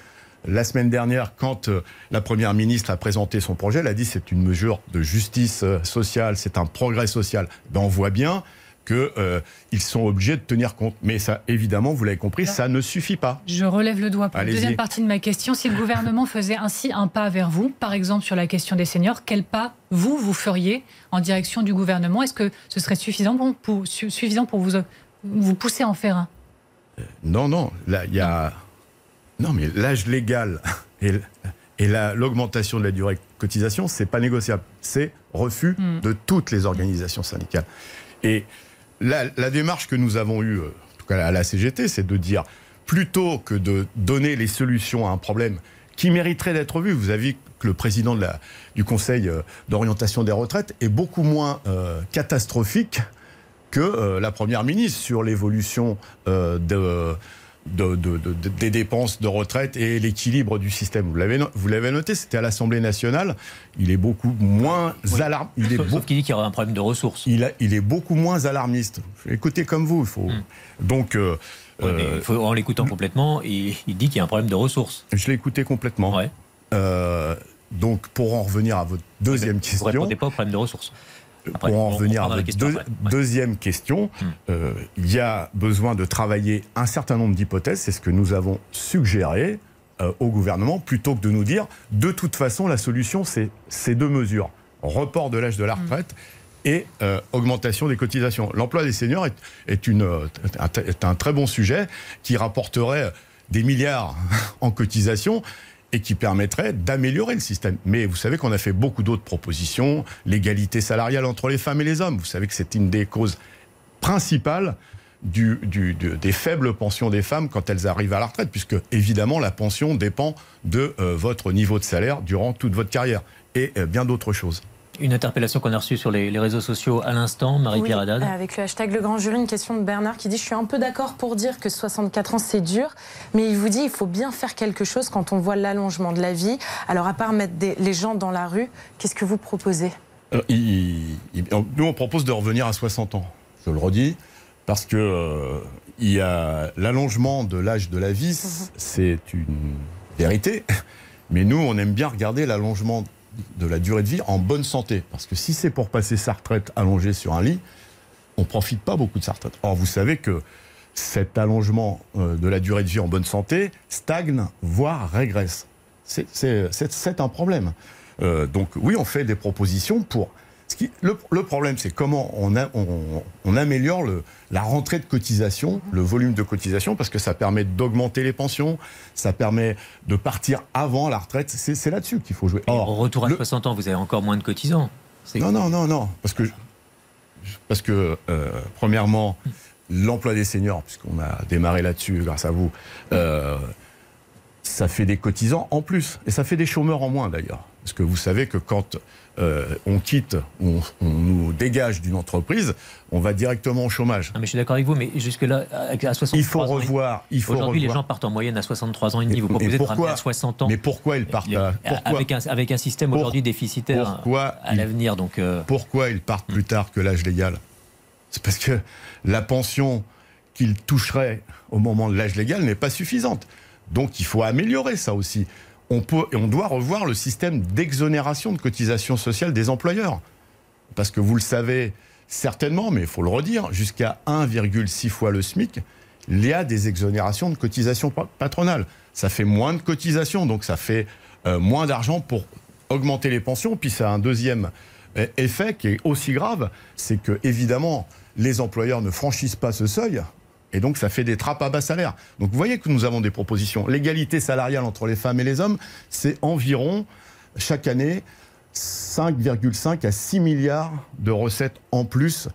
la semaine dernière, quand euh, la Première ministre a présenté son projet, elle a dit c'est une mesure de justice euh, sociale, c'est un progrès social. Ben, on voit bien qu'ils euh, sont obligés de tenir compte. Mais ça, évidemment, vous l'avez compris, ça ne suffit pas. Je relève le doigt pour la deuxième partie de ma question. Si le gouvernement faisait ainsi un pas vers vous, par exemple sur la question des seniors, quel pas vous, vous feriez en direction du gouvernement? Est-ce que ce serait suffisant pour, pour, suffisant pour vous, vous pousser à en faire un? Non, non. Là, il y a... Non, mais l'âge légal et, et l'augmentation de la durée de cotisation, c'est pas négociable. C'est refus mm. de toutes les organisations syndicales. Et la, la, démarche que nous avons eue, en tout cas à la CGT, c'est de dire plutôt que de donner les solutions à un problème qui mériterait d'être vu. Vous avez vu que le président de la, du Conseil euh, d'orientation des retraites est beaucoup moins euh, catastrophique que euh, la Première ministre sur l'évolution euh, de de, de, de, des dépenses de retraite et l'équilibre du système. Vous l'avez, vous l'avez noté, c'était à l'Assemblée nationale. Il est beaucoup moins oui. alarmiste. Il est Sauf qu'il dit qu'il y aura un problème de ressources. Il, a, il est beaucoup moins alarmiste. Écoutez comme vous. Il faut. Hmm. Donc. Euh, ouais, euh, faut, en l'écoutant complètement, il, il dit qu'il y a un problème de ressources. Je l'ai écouté complètement. Ouais. Euh, donc, pour en revenir à votre deuxième vous question. Vous répondez pas au problème de ressources. Après, pour en revenir à deux, ouais. deuxième question, Hmm. euh, il y a besoin de travailler un certain nombre d'hypothèses. C'est ce que nous avons suggéré euh, au gouvernement, plutôt que de nous dire, de toute façon, la solution, c'est ces deux mesures. Report de l'âge de la retraite et euh, augmentation des cotisations. L'emploi des seniors est, est une, est un très bon sujet qui rapporterait des milliards en cotisations et qui permettrait d'améliorer le système. Mais vous savez qu'on a fait beaucoup d'autres propositions, l'égalité salariale entre les femmes et les hommes. Vous savez que c'est une des causes principales des faibles pensions des femmes quand elles arrivent à la retraite, puisque évidemment la pension dépend de euh, votre niveau de salaire durant toute votre carrière et euh, bien d'autres choses. Une interpellation qu'on a reçue sur les, les, réseaux sociaux à l'instant, Marie-Pierre oui, Haddad. Avec le hashtag Le Grand Jury, une question de Bernard qui dit Je suis un peu d'accord pour dire que 64 ans c'est dur, mais il vous dit il faut bien faire quelque chose quand on voit l'allongement de la vie. Alors, à part mettre des, les gens dans la rue, qu'est-ce que vous proposez? Euh, il, il, Nous, on propose de revenir à 60 ans. Je le redis, parce que euh, il y a l'allongement de l'âge de la vie, mmh. c'est une vérité. Mais nous, on aime bien regarder l'allongement de la durée de vie en bonne santé. Parce que si c'est pour passer sa retraite allongée sur un lit, on ne profite pas beaucoup de sa retraite. Or, vous savez que cet allongement euh, de la durée de vie en bonne santé stagne, voire régresse. C'est un problème. Euh, donc oui, on fait des propositions pour... Qui, le, le, problème, c'est comment on, a, on, on améliore le, la rentrée de cotisation, le volume de cotisation, parce que ça permet d'augmenter les pensions, ça permet de partir avant la retraite. C'est là-dessus qu'il faut jouer. Or, au retour à le... 60 ans, vous avez encore moins de cotisants. Non, non, non, non. Parce que, parce que euh, premièrement, l'emploi des seniors, puisqu'on a démarré là-dessus grâce à vous, euh, ça fait des cotisants en plus. Et ça fait des chômeurs en moins d'ailleurs. Parce que vous savez que quand euh, on quitte, on, on nous dégage d'une entreprise, on va directement au chômage. Non, mais je suis d'accord avec vous, mais jusque-là, à 63 Il faut ans, revoir. Il faut Aujourd'hui, les gens partent en moyenne à 63 ans et demi. Vous proposez de ramener à 60 ans. Mais pourquoi ils partent à, pourquoi, avec, un, avec un système Pour- aujourd'hui déficitaire pourquoi à l'avenir. Donc, euh, pourquoi ils partent plus tard que l'âge légal? C'est parce que la pension qu'ils toucheraient au moment de l'âge légal n'est pas suffisante. Donc il faut améliorer ça aussi. On, doit revoir le système d'exonération de cotisation sociale des employeurs. Parce que vous le savez certainement, mais il faut le redire, jusqu'à 1,6 fois le SMIC, il y a des exonérations de cotisation pa- patronale. Ça fait moins de cotisations, donc ça fait euh, moins d'argent pour augmenter les pensions. Puis ça a un deuxième euh, effet qui est aussi grave, c'est que évidemment les employeurs ne franchissent pas ce seuil. Et donc, ça fait des trappes à bas salaire. Donc, vous voyez que nous avons des propositions. L'égalité salariale entre les femmes et les hommes, c'est environ, chaque année, 5,5 à 6 milliards de recettes en plus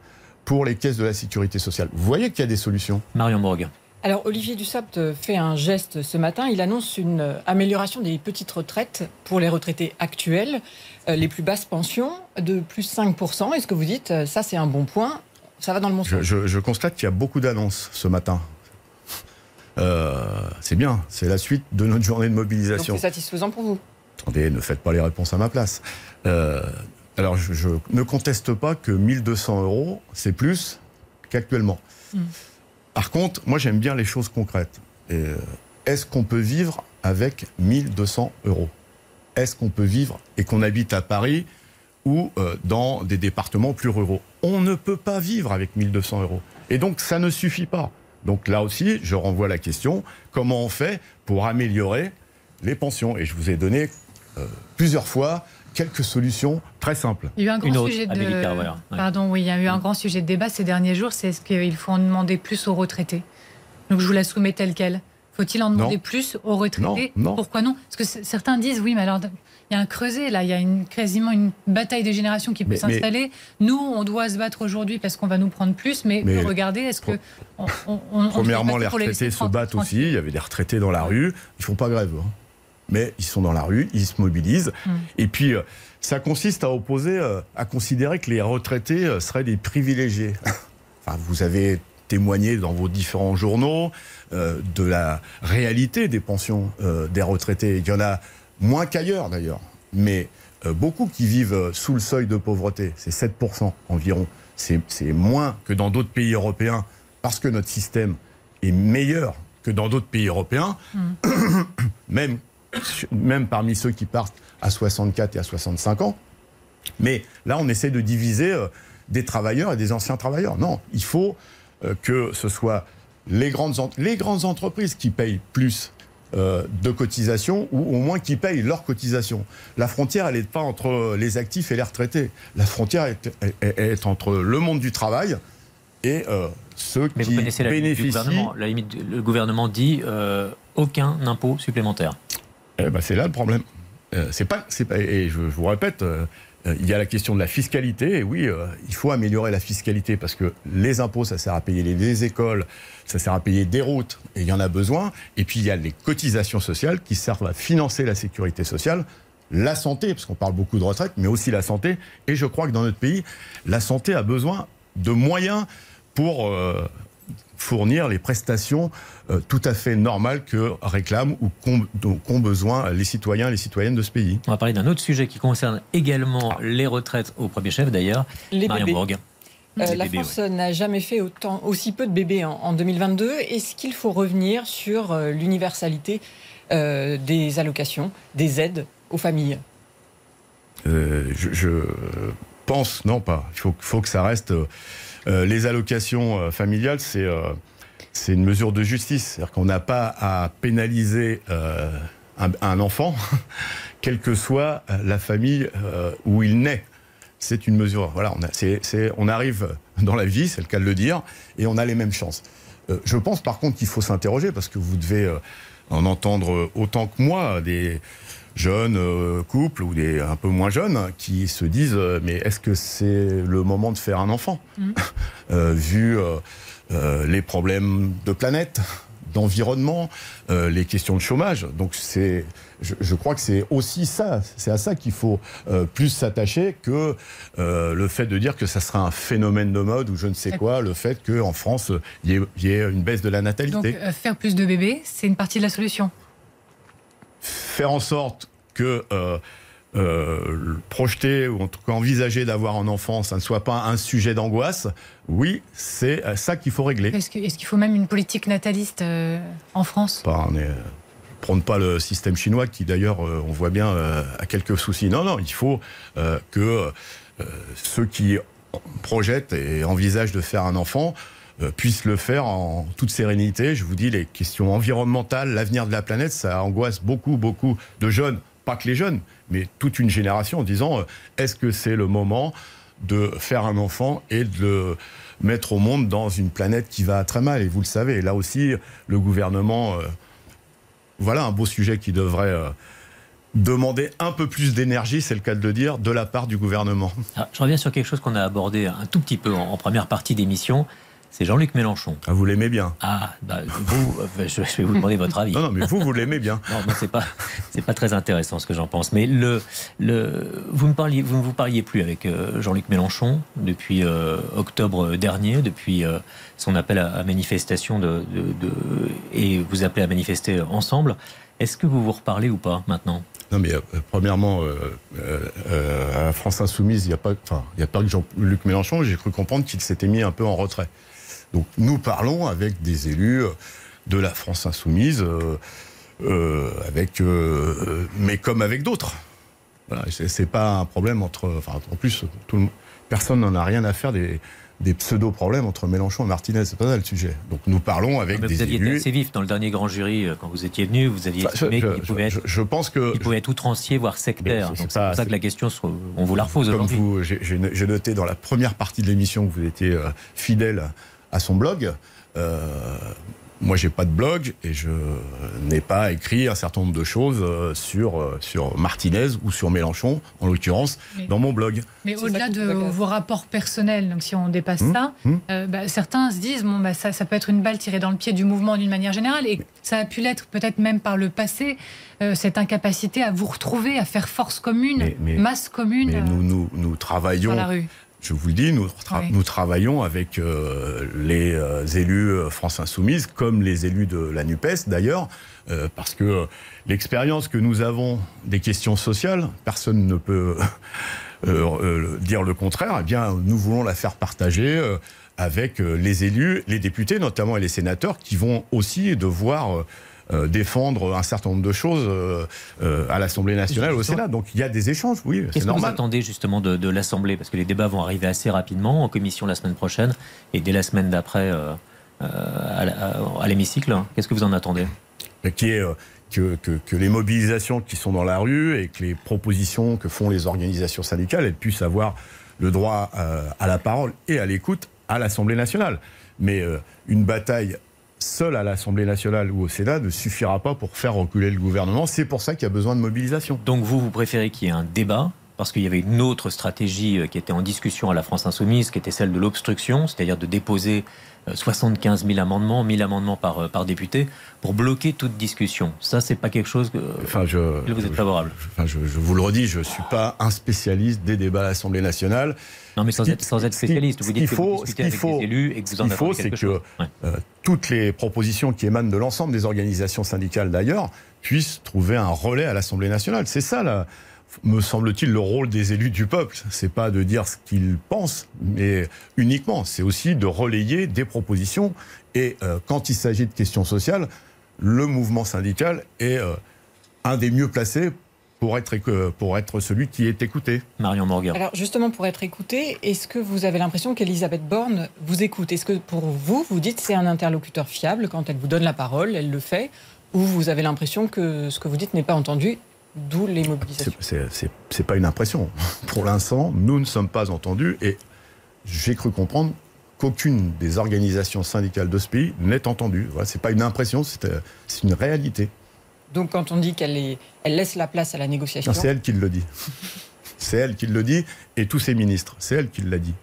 pour les caisses de la sécurité sociale. Vous voyez qu'il y a des solutions? Marion Morgue. Alors Olivier Dussopt fait un geste ce matin. Il annonce une amélioration des petites retraites pour les retraités actuels, euh, les plus basses pensions, de plus 5%. Est-ce que vous dites, euh, ça c'est un bon point? Ça va dans le bon Je, sens je- je constate qu'il y a beaucoup d'annonces ce matin. Euh, c'est bien, c'est la suite de notre journée de mobilisation. c'est satisfaisant pour vous Attendez, ne faites pas les réponses à ma place. Euh, alors, je, je ne conteste pas que 1200 euros, c'est plus qu'actuellement. Mm. Par contre, moi, j'aime bien les choses concrètes. Euh, Est-ce qu'on peut vivre avec 1200 euros? Est-ce qu'on peut vivre et qu'on habite à Paris ou euh, dans des départements plus ruraux On ne peut pas vivre avec 1200 euros. Et donc, ça ne suffit pas. Donc là aussi, je renvoie la question, comment on fait pour améliorer les pensions? Et je vous ai donné euh, plusieurs fois quelques solutions très simples. Il y a eu un grand autre, sujet de. Amélie Carrère, ouais. Pardon, oui, il y a eu un grand sujet de débat ces derniers jours. C'est est-ce qu'il faut en demander plus aux retraités Donc je vous la soumets telle quelle. Faut-il en demander Non. plus aux retraités Non, non. Pourquoi non Parce que certains disent oui, mais alors il y a un creuset là, il y a une, quasiment une bataille des générations qui peut s'installer. Nous, on doit se battre aujourd'hui parce qu'on va nous prendre plus, mais, Mais- regardez, est-ce que on, on- on- on Premièrement, les retraités se battent aussi. Il y avait des retraités dans la rue. Ils font pas grève. hein. Mais ils sont dans la rue, ils se mobilisent. Mm. Et puis, euh, ça consiste à opposer, euh, à considérer que les retraités euh, seraient des privilégiés. enfin, vous avez témoigné dans vos différents journaux euh, de la réalité des pensions euh, des retraités. Il y en a moins qu'ailleurs d'ailleurs. Mais euh, beaucoup qui vivent sous le seuil de pauvreté. C'est 7% environ. C'est moins que dans d'autres pays européens parce que notre système est meilleur que dans d'autres pays européens, même, même parmi ceux qui partent à 64 et à 65 ans. Mais là, on essaie de diviser des travailleurs et des anciens travailleurs. Non, il faut que ce soit les grandes, les grandes entreprises qui payent plus euh, de cotisations ou au moins qui payent leurs cotisations. La frontière, elle n'est pas entre les actifs et les retraités. La frontière est, est- entre le monde du travail et euh, ceux Mais vous qui connaissez la limite du bénéficient. gouvernement. La limite, le gouvernement dit euh, aucun impôt supplémentaire. Eh ben, c'est là le problème. Euh, c'est pas, pas, et je, je vous répète, euh, euh, il y a la question de la fiscalité. Et oui, euh, il faut améliorer la fiscalité parce que les impôts, ça sert à payer les, les écoles, ça sert à payer des routes, et il y en a besoin. Et puis il y a les cotisations sociales qui servent à financer la sécurité sociale, la santé, parce qu'on parle beaucoup de retraite, mais aussi la santé. Et je crois que dans notre pays, la santé a besoin de moyens pour euh, fournir les prestations euh, tout à fait normales que réclament ou qu'ont dont- qu'ont besoin les citoyens et les citoyennes de ce pays. On va parler d'un autre sujet qui concerne également les retraites au premier chef d'ailleurs. Les Marion. Euh, la bébés, France n'a jamais fait autant, aussi peu de bébés en, en 2022. Est-ce qu'il faut revenir sur euh, l'universalité euh, des allocations, des aides aux familles? Euh, je, je pense, non pas, il faut, faut que ça reste... euh, les allocations euh, familiales, c'est euh, c'est une mesure de justice. C'est-à-dire qu'on n'a pas à pénaliser un, enfant, quelle que soit la famille où il naît. C'est une mesure. Voilà, on, arrive dans la vie, c'est le cas de le dire, et on a les mêmes chances. Je pense par contre qu'il faut s'interroger parce que vous devez en entendre autant que moi des jeunes euh, couples ou des un peu moins jeunes qui se disent euh, mais est-ce que c'est le moment de faire un enfant Mhm. Euh, vu euh, euh, les problèmes de planète d'environnement, euh, les questions de chômage. Donc c'est, je, je crois que c'est aussi ça, c'est à ça qu'il faut euh, plus s'attacher que euh, le fait de dire que ça sera un phénomène de mode ou je ne sais quoi, le fait qu'en France, il y, y ait une baisse de la natalité. Donc faire plus de bébés, c'est une partie de la solution. Faire en sorte que euh, euh, projeter ou en tout cas envisager d'avoir un enfant, ça ne soit pas un sujet d'angoisse, oui, c'est euh, ça qu'il faut régler. Est-ce qu'il faut même une politique nataliste euh, en France? Pas, on est, prône pas le système chinois qui d'ailleurs euh, on voit bien euh, a quelques soucis. Non, non, il faut euh, que ceux qui projettent et envisagent de faire un enfant euh, puissent le faire en toute sérénité. Je vous dis, les questions environnementales, l'avenir de la planète, ça angoisse beaucoup, beaucoup de jeunes, pas que les jeunes, mais toute une génération en disant euh, est-ce que c'est le moment de faire un enfant et de le mettre au monde dans une planète qui va très mal? Et vous le savez, là aussi, le gouvernement euh, voilà un beau sujet qui devrait demander un peu plus d'énergie, c'est le cas de le dire, de la part du gouvernement. Ah, je reviens sur quelque chose qu'on a abordé un tout petit peu en, en première partie d'émission. C'est Jean-Luc Mélenchon. Ah, vous l'aimez bien Ah, bah, vous, euh, je, vais vous demander votre avis. Non, non, mais vous, vous l'aimez bien. Non, non, c'est pas, c'est pas très intéressant ce que j'en pense. Mais le, le, vous ne parliez, vous ne vous parliez plus avec euh, Jean-Luc Mélenchon depuis euh, octobre dernier, depuis euh, son appel à, à manifestation de, de- de- et vous appelez à manifester ensemble. Est-ce que vous vous reparlez ou pas maintenant? Non, mais euh, premièrement, euh, euh, euh, à France Insoumise, il n'y a, pas- enfin, y a pas que Jean-Luc Mélenchon. J'ai cru comprendre qu'il s'était mis un peu en retrait. Donc nous parlons avec des élus euh, de la France Insoumise, euh, euh, avec, euh, mais comme avec d'autres. Voilà, c'est pas un problème entre. Enfin, en plus, tout le monde- personne n'en a rien à faire des, des pseudo-problèmes entre Mélenchon et Martinez. C'est pas ça le sujet. Donc nous parlons avec Mais des Vous aviez été élus. assez vif dans le dernier grand jury quand vous étiez venu. Vous aviez Enfin, estimé je- qu'il pouvait, je- être- je pense que qu'il pouvait être outrancier, voire sectaire. C'est pour ça que la question, on vous la repose Comme aujourd'hui. vous, j'ai- noté dans la première partie de l'émission que vous étiez fidèle à son blog. Euh, moi, j'ai pas de blog et je n'ai pas écrit un certain nombre de choses euh, sur, euh, sur Martinez ou sur Mélenchon, en l'occurrence, Mais- dans mon blog. Mais au-delà de vos rapports personnels, donc si on dépasse Hum, ça, hum. euh, bah, certains se disent bon, bah, ça, ça peut être une balle tirée dans le pied du mouvement d'une manière générale, et ça a pu l'être peut-être même par le passé, euh, cette incapacité à vous retrouver, à faire force commune, Mais- mais- masse commune Mais nous, nous, nous dans travaillons la rue. Je vous le dis, nous, tra- Oui. nous travaillons avec euh, les euh, élus euh, France Insoumise, comme les élus de la NUPES d'ailleurs, euh, parce que l'expérience que nous avons des questions sociales, personne ne peut dire le contraire, eh bien, nous voulons la faire partager avec les élus, les députés notamment et les sénateurs, qui vont aussi devoir... euh, défendre un certain nombre de choses euh, euh, à l'Assemblée nationale, au Sénat. Donc il y a des échanges, oui, c'est Qu'est-ce que vous attendez justement de, de l'Assemblée? Parce que les débats vont arriver assez rapidement en commission la semaine prochaine et dès la semaine d'après euh, euh, à l'hémicycle. Qu'est-ce que vous en attendez? Qui est euh, que, que, que les mobilisations qui sont dans la rue et que les propositions que font les organisations syndicales, elles puissent avoir le droit à la parole et à l'écoute à l'Assemblée nationale. Mais une bataille seule à l'Assemblée nationale ou au Sénat ne suffira pas pour faire reculer le gouvernement. C'est pour ça qu'il y a besoin de mobilisation. Donc vous, vous préférez qu'il y ait un débat parce qu'il y avait une autre stratégie euh, qui était en discussion à la France Insoumise, qui était celle de l'obstruction, c'est-à-dire de déposer 75 000 amendements, 1000 amendements par, euh, par député, pour bloquer toute discussion. Ça, c'est pas quelque chose que Enfin, je, vous êtes je- favorable. Enfin, je, je vous le redis, je suis pas un spécialiste des débats à l'Assemblée nationale. Non, mais sans qui- être, sans être spécialiste, vous qu'il dites que faut- vous discutez qu'il avec faut- des élus et que vous en qu'il faut, c'est que. Ouais. euh, toutes les propositions qui émanent de l'ensemble des organisations syndicales d'ailleurs puissent trouver un relais à l'Assemblée nationale. C'est ça, là, me semble-t-il, le rôle des élus du peuple. C'est pas de dire ce qu'ils pensent, mais uniquement. C'est aussi de relayer des propositions. Et euh, quand il s'agit de questions sociales, le mouvement syndical est euh, un des mieux placés pour être, éco- pour être celui qui est écouté. Marion Morgan. Alors justement, pour être écouté, est-ce que vous avez l'impression qu'Elisabeth Borne vous écoute? Est-ce que pour vous, vous dites c'est un interlocuteur fiable quand elle vous donne la parole, elle le fait? Ou vous avez l'impression que ce que vous dites n'est pas entendu, d'où les mobilisations C'est- pas une impression. Pour l'instant, nous ne sommes pas entendus et j'ai cru comprendre qu'aucune des organisations syndicales de ce pays n'est entendue. Voilà, c'est pas une impression, c'est euh, une réalité. Donc quand on dit qu'elle elle laisse la place à la négociation, Non, C'est elle qui le dit. C'est elle qui le dit et tous ses ministres. C'est elle qui l'a dit.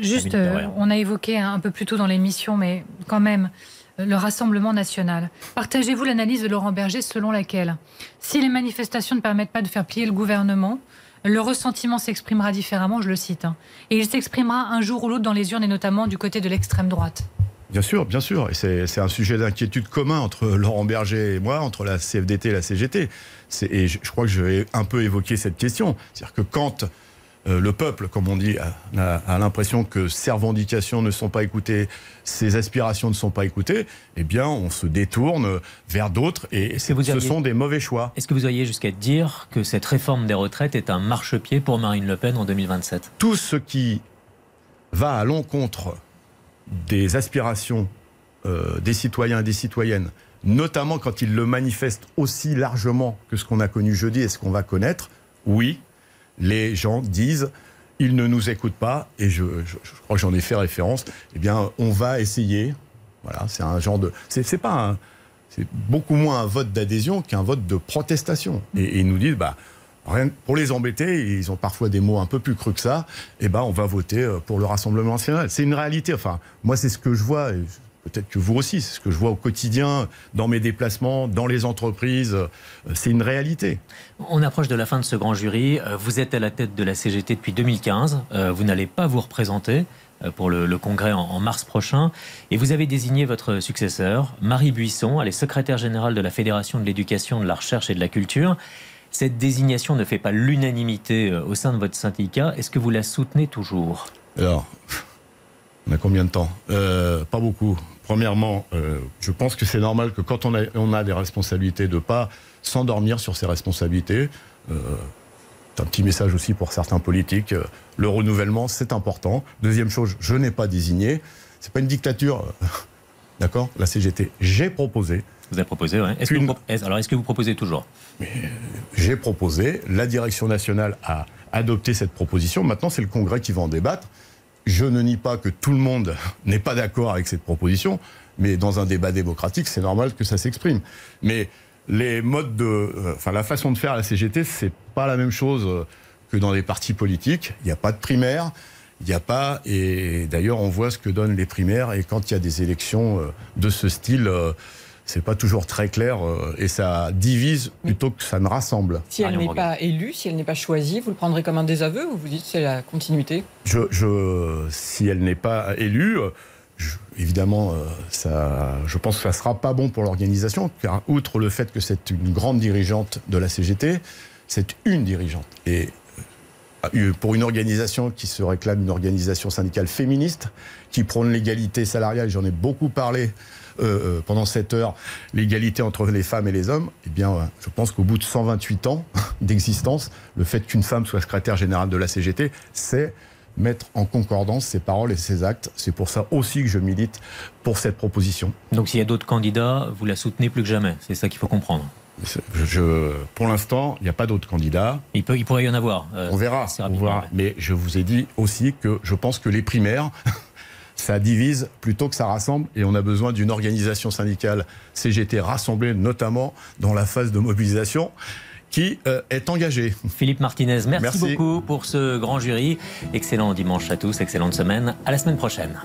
Juste, Camille euh, on a évoqué un peu plus tôt dans l'émission, mais quand même, le Rassemblement national. Partagez-vous l'analyse de Laurent Berger selon laquelle, si les manifestations ne permettent pas de faire plier le gouvernement, le ressentiment s'exprimera différemment, je le cite, hein, et il s'exprimera un jour ou l'autre dans les urnes et notamment du côté de l'extrême droite Bien sûr, bien sûr. C'est un sujet d'inquiétude commun entre Laurent Berger et moi, entre la CFDT et la CGT. Et je, crois que je vais un peu évoquer cette question. C'est-à-dire que quand euh, le peuple, comme on dit, a, l'impression que ses revendications ne sont pas écoutées, ses aspirations ne sont pas écoutées, eh bien, on se détourne vers d'autres et ce sont des mauvais choix. Est-ce que vous auriez jusqu'à dire que cette réforme des retraites est un marchepied pour Marine Le Pen en 2027 Tout ce qui va à l'encontre des aspirations euh, des citoyens et des citoyennes, notamment quand ils le manifestent aussi largement que ce qu'on a connu jeudi et ce qu'on va connaître, oui, les gens disent ils ne nous écoutent pas, et je, crois que j'en ai fait référence, eh bien, on va essayer. Voilà, c'est un genre de. C'est pas C'est beaucoup moins un vote d'adhésion qu'un vote de protestation. Et, ils nous disent, bah, Rien, pour les embêter, ils ont parfois des mots un peu plus crus que ça, et eh ben on va voter euh, pour le Rassemblement national. C'est une réalité. Enfin, moi, c'est ce que je vois, peut-être que vous aussi, c'est ce que je vois au quotidien, dans mes déplacements, dans les entreprises. Euh, c'est une réalité. On approche de la fin de ce grand jury. Euh, vous êtes à la tête de la CGT depuis 2015. Vous n'allez pas vous représenter pour le, congrès en, mars prochain. Et vous avez désigné votre successeur, Marie Buisson. Elle est secrétaire générale de la Fédération de l'éducation, de la recherche et de la culture. Cette désignation ne fait pas l'unanimité euh, au sein de votre syndicat. Est-ce que vous la soutenez toujours? Alors, on a combien de temps? Euh, Pas beaucoup. Premièrement, euh, je pense que c'est normal que quand on a, on a des responsabilités, de ne pas s'endormir sur ces responsabilités. c'est un petit message aussi pour certains politiques. Le renouvellement, c'est important. Deuxième chose, je n'ai pas désigné. C'est pas une dictature. D'accord? La CGT. J'ai proposé. Vous avez proposé, oui. Alors, est-ce que vous proposez toujours? Euh, J'ai proposé. La direction nationale a adopté cette proposition. Maintenant, c'est le Congrès qui va en débattre. Je ne nie pas que tout le monde n'est pas d'accord avec cette proposition, mais dans un débat démocratique, c'est normal que ça s'exprime. Mais les modes de, euh, enfin, la façon de faire à la CGT, c'est pas la même chose euh, que dans les partis politiques. Il n'y a pas de primaire. Il n'y a pas, et d'ailleurs on voit ce que donnent les primaires, et quand il y a des élections de ce style, c'est pas toujours très clair euh, et ça divise plutôt que ça ne rassemble. Si elle n'est pas élue, si elle n'est pas choisie, vous le prendrez comme un désaveu ou vous dites c'est la continuité? Je, Si elle n'est pas élue, évidemment, euh, ça, je pense que ça sera pas bon pour l'organisation, car outre le fait que c'est une grande dirigeante de la CGT, c'est une dirigeante. Et euh, pour une organisation qui se réclame une organisation syndicale féministe, qui prône l'égalité salariale, j'en ai beaucoup parlé euh, euh, pendant cette heure l'égalité entre les femmes et les hommes, eh bien, euh, je pense qu'au bout de 128 ans d'existence, le fait qu'une femme soit secrétaire générale de la CGT, c'est mettre en concordance ses paroles et ses actes. C'est pour ça aussi que je milite pour cette proposition. Donc s'il y a d'autres candidats, vous la soutenez plus que jamais. C'est ça qu'il faut comprendre. Je, pour l'instant, il n'y a pas d'autres candidats. Il, peut, il pourrait y en avoir. on verra. On verra. Mais je vous ai dit aussi que je pense que les primaires ça divise plutôt que ça rassemble et on a besoin d'une organisation syndicale CGT rassemblée notamment dans la phase de mobilisation qui euh, est engagée. Philippe Martinez, merci, merci beaucoup pour ce grand jury. Excellent dimanche à tous, excellente semaine. À la semaine prochaine.